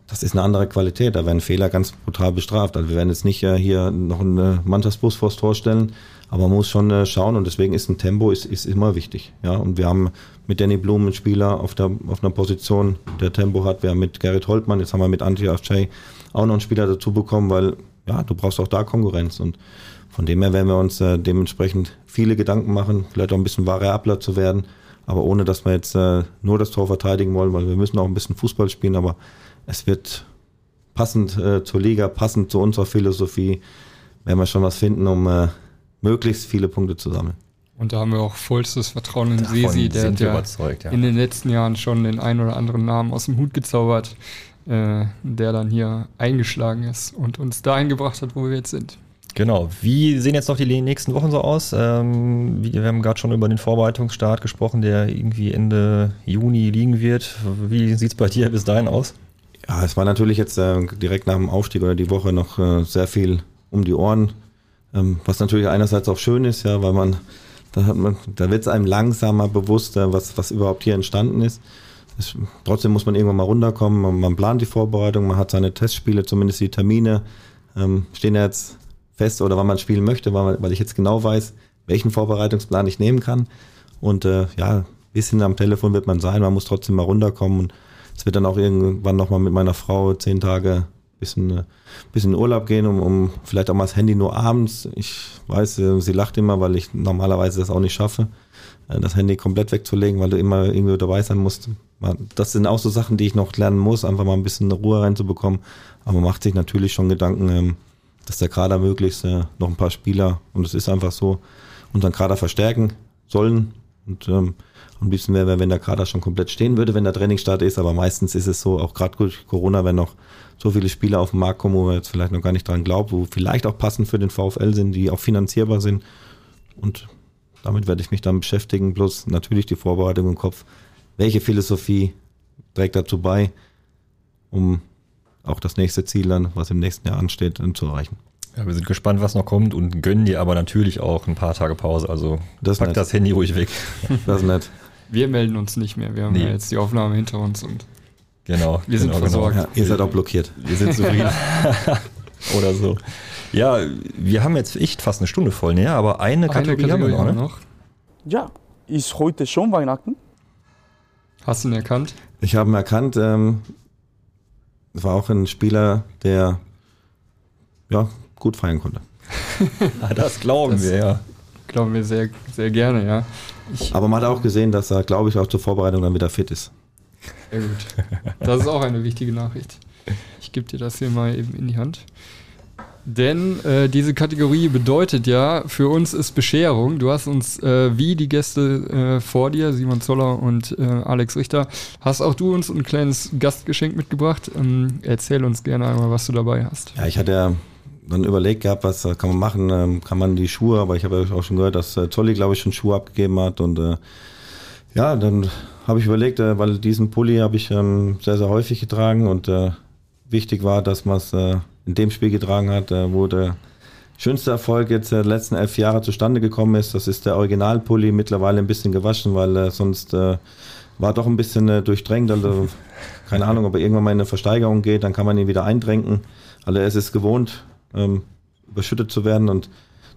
das ist eine andere Qualität. Da werden Fehler ganz brutal bestraft. Also wir werden jetzt nicht äh, hier noch einen äh, Mannschaftsbus vors Tor stellen, aber man muss schon äh, schauen und deswegen ist ein Tempo ist, ist immer wichtig. Ja, und wir haben mit Danny Blum einen Spieler auf, der, auf einer Position, der Tempo hat. Wir haben mit Gerrit Holtmann, jetzt haben wir mit Anti Afcay auch noch einen Spieler dazu bekommen, weil ja, du brauchst auch da Konkurrenz und von dem her werden wir uns äh, dementsprechend viele Gedanken machen, vielleicht auch ein bisschen variabler zu werden, aber ohne dass wir jetzt äh, nur das Tor verteidigen wollen, weil wir müssen auch ein bisschen Fußball spielen, aber es wird passend äh, zur Liga, passend zu unserer Philosophie, werden wir schon was finden, um äh, möglichst viele Punkte zu sammeln.
Und da haben wir auch vollstes Vertrauen in Davon Sesi, der ja, ja, in den letzten Jahren schon den einen oder anderen Namen aus dem Hut gezaubert, äh, der dann hier eingeschlagen ist und uns dahin gebracht hat, wo wir jetzt sind.
Genau. Wie sehen jetzt noch die nächsten Wochen so aus? Ähm, wir haben gerade schon über den Vorbereitungsstart gesprochen, der irgendwie Ende Juni liegen wird. Wie sieht es bei dir bis dahin aus?
Ja, es war natürlich jetzt äh, direkt nach dem Aufstieg oder die Woche noch äh, sehr viel um die Ohren. Ähm, was natürlich einerseits auch schön ist, ja, weil man, da hat man, da wird es einem langsamer bewusst, äh, was, was überhaupt hier entstanden ist. Es, trotzdem muss man irgendwann mal runterkommen. Man, man, plant die Vorbereitung, man hat seine Testspiele, zumindest die Termine. Ähm, stehen ja jetzt fest oder wann man spielen möchte, weil, weil ich jetzt genau weiß, welchen Vorbereitungsplan ich nehmen kann. Und äh, ja, bisschen am Telefon wird man sein, man muss trotzdem mal runterkommen. Und es wird dann auch irgendwann nochmal mit meiner Frau zehn Tage bisschen, äh, bisschen in Urlaub gehen, um, um vielleicht auch mal das Handy nur abends. Ich weiß, äh, sie lacht immer, weil ich normalerweise das auch nicht schaffe, äh, das Handy komplett wegzulegen, weil du immer irgendwie dabei sein musst. Das sind auch so Sachen, die ich noch lernen muss, einfach mal ein bisschen Ruhe reinzubekommen. Aber man macht sich natürlich schon Gedanken, ähm, dass der Kader möglichst noch ein paar Spieler, und es ist einfach so, unseren Kader verstärken sollen. Und ähm, am liebsten wäre, wenn der Kader schon komplett stehen würde, wenn der Trainingsstart ist. Aber meistens ist es so, auch gerade durch Corona, wenn noch so viele Spieler auf den Markt kommen, wo man jetzt vielleicht noch gar nicht dran glaubt, wo vielleicht auch passend für den VfL sind, die auch finanzierbar sind. Und damit werde ich mich dann beschäftigen. Bloß natürlich die Vorbereitung im Kopf. Welche Philosophie trägt dazu bei, um auch das nächste Ziel dann, was im nächsten Jahr ansteht, zu erreichen.
Ja, wir sind gespannt, was noch kommt und gönnen dir aber natürlich auch ein paar Tage Pause. Also
das pack nett. das Handy ruhig weg.
Das ist nett. Wir melden uns nicht mehr. Wir haben nee. ja jetzt die Aufnahme hinter uns und
genau,
wir sind
genau,
versorgt.
Genau. Ja, ihr seid auch blockiert.
Wir sind zufrieden. Oder so. Ja, wir haben jetzt echt fast eine Stunde voll, ne? aber eine, eine Kategorie, Kategorie, haben wir noch. Ne? noch.
Ja, ist heute schon Weihnachten?
Hast du ihn erkannt?
Ich habe ihn erkannt. Ähm, war auch ein Spieler, der ja, gut feiern konnte.
Ah, das glauben das wir, ja.
Glauben wir sehr, sehr gerne, ja.
Ich Aber man hat auch gesehen, dass er, glaube ich, auch zur Vorbereitung dann wieder fit ist.
Sehr gut. Das ist auch eine wichtige Nachricht. Ich gebe dir das hier mal eben in die Hand. Denn äh, diese Kategorie bedeutet ja, für uns ist Bescherung. Du hast uns, äh, wie die Gäste äh, vor dir, Simon Zoller und äh, Alex Richter, hast auch du uns ein kleines Gastgeschenk mitgebracht. Ähm, erzähl uns gerne einmal, was du dabei hast.
Ja, ich hatte ja dann überlegt gehabt, was kann man machen, ähm, kann man die Schuhe, aber ich habe ja auch schon gehört, dass äh, Zolli, glaube ich, schon Schuhe abgegeben hat und äh, ja, dann habe ich überlegt, weil diesen Pulli habe ich ähm, sehr, sehr häufig getragen und wichtig war, dass man es in dem Spiel getragen hat, äh, wo der schönste Erfolg jetzt der letzten elf Jahre zustande gekommen ist. Das ist der Originalpulli, mittlerweile ein bisschen gewaschen, weil äh, sonst äh, war doch ein bisschen äh, durchdrängt. Also keine Ahnung, ob er irgendwann mal in eine Versteigerung geht, dann kann man ihn wieder eindrängen. Also er ist es gewohnt, ähm, überschüttet zu werden und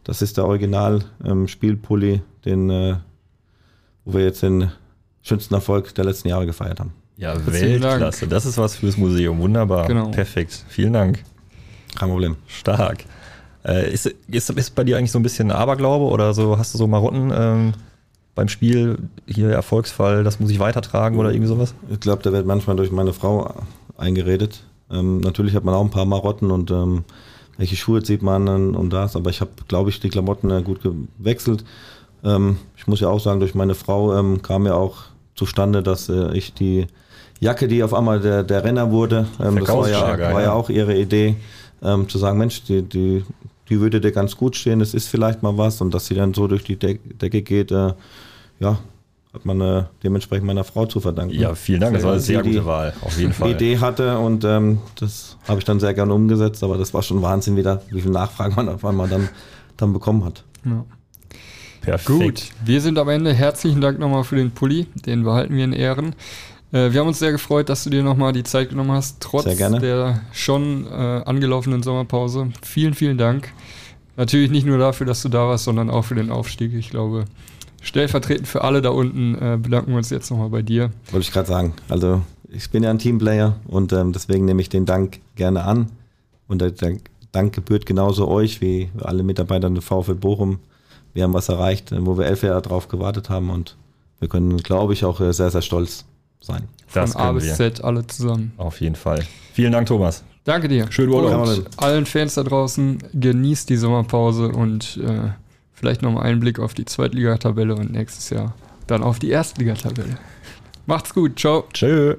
das ist der Original-Spielpulli, ähm, den, äh, wo wir jetzt den schönsten Erfolg der letzten Jahre gefeiert haben.
Ja, Weltklasse. Das ist was fürs Museum. Wunderbar. Genau. Perfekt. Vielen Dank.
Kein Problem.
Stark. Äh, ist, ist, ist bei dir eigentlich so ein bisschen Aberglaube oder so? Hast du so Marotten ähm, beim Spiel, hier Erfolgsfall, das muss ich weitertragen oder irgendwie sowas?
Ich glaube, da wird manchmal durch meine Frau eingeredet. Ähm, natürlich hat man auch ein paar Marotten und ähm, welche Schuhe zieht man und das, aber ich habe, glaube ich, die Klamotten äh, gut gewechselt. Ähm, ich muss ja auch sagen, durch meine Frau ähm, kam ja auch zustande, dass äh, ich die Jacke, die auf einmal der, der Renner wurde, ähm, das war ja, war ja auch ihre Idee, ähm, zu sagen, Mensch, die, die, die würde dir ganz gut stehen, es ist vielleicht mal was und dass sie dann so durch die Decke geht, äh, ja, hat man äh, dementsprechend meiner Frau zu verdanken.
Ja, vielen Dank, das war eine sehr gute Wahl, auf jeden Fall.
Die Idee hatte und ähm, das habe ich dann sehr gerne umgesetzt, aber das war schon Wahnsinn wieder, wie viele Nachfragen man auf einmal dann, dann bekommen hat.
Ja. Perfekt. Gut, wir sind am Ende. Herzlichen Dank nochmal für den Pulli, den behalten wir in Ehren. Äh, wir haben uns sehr gefreut, dass du dir nochmal die Zeit genommen hast, trotz der schon äh, angelaufenen Sommerpause. Vielen, vielen Dank. Natürlich nicht nur dafür, dass du da warst, sondern auch für den Aufstieg. Ich glaube, stellvertretend für alle da unten äh, bedanken wir uns jetzt nochmal bei dir.
Wollte ich gerade sagen. Also ich bin ja ein Teamplayer und ähm, deswegen nehme ich den Dank gerne an. Und der Dank gebührt genauso euch wie alle Mitarbeiter der VfL Bochum wir haben was erreicht, wo wir elf Jahre drauf gewartet haben und wir können, glaube ich, auch sehr, sehr stolz sein.
Das Von A bis Z alle zusammen.
Auf jeden Fall. Vielen Dank, Thomas.
Danke dir.
Schönen Urlaub.
Und allen Fans da draußen, genießt die Sommerpause und äh, vielleicht nochmal einen Blick auf die Zweitligatabelle und nächstes Jahr dann auf die Erstligatabelle. Macht's gut. Ciao.
Tschö.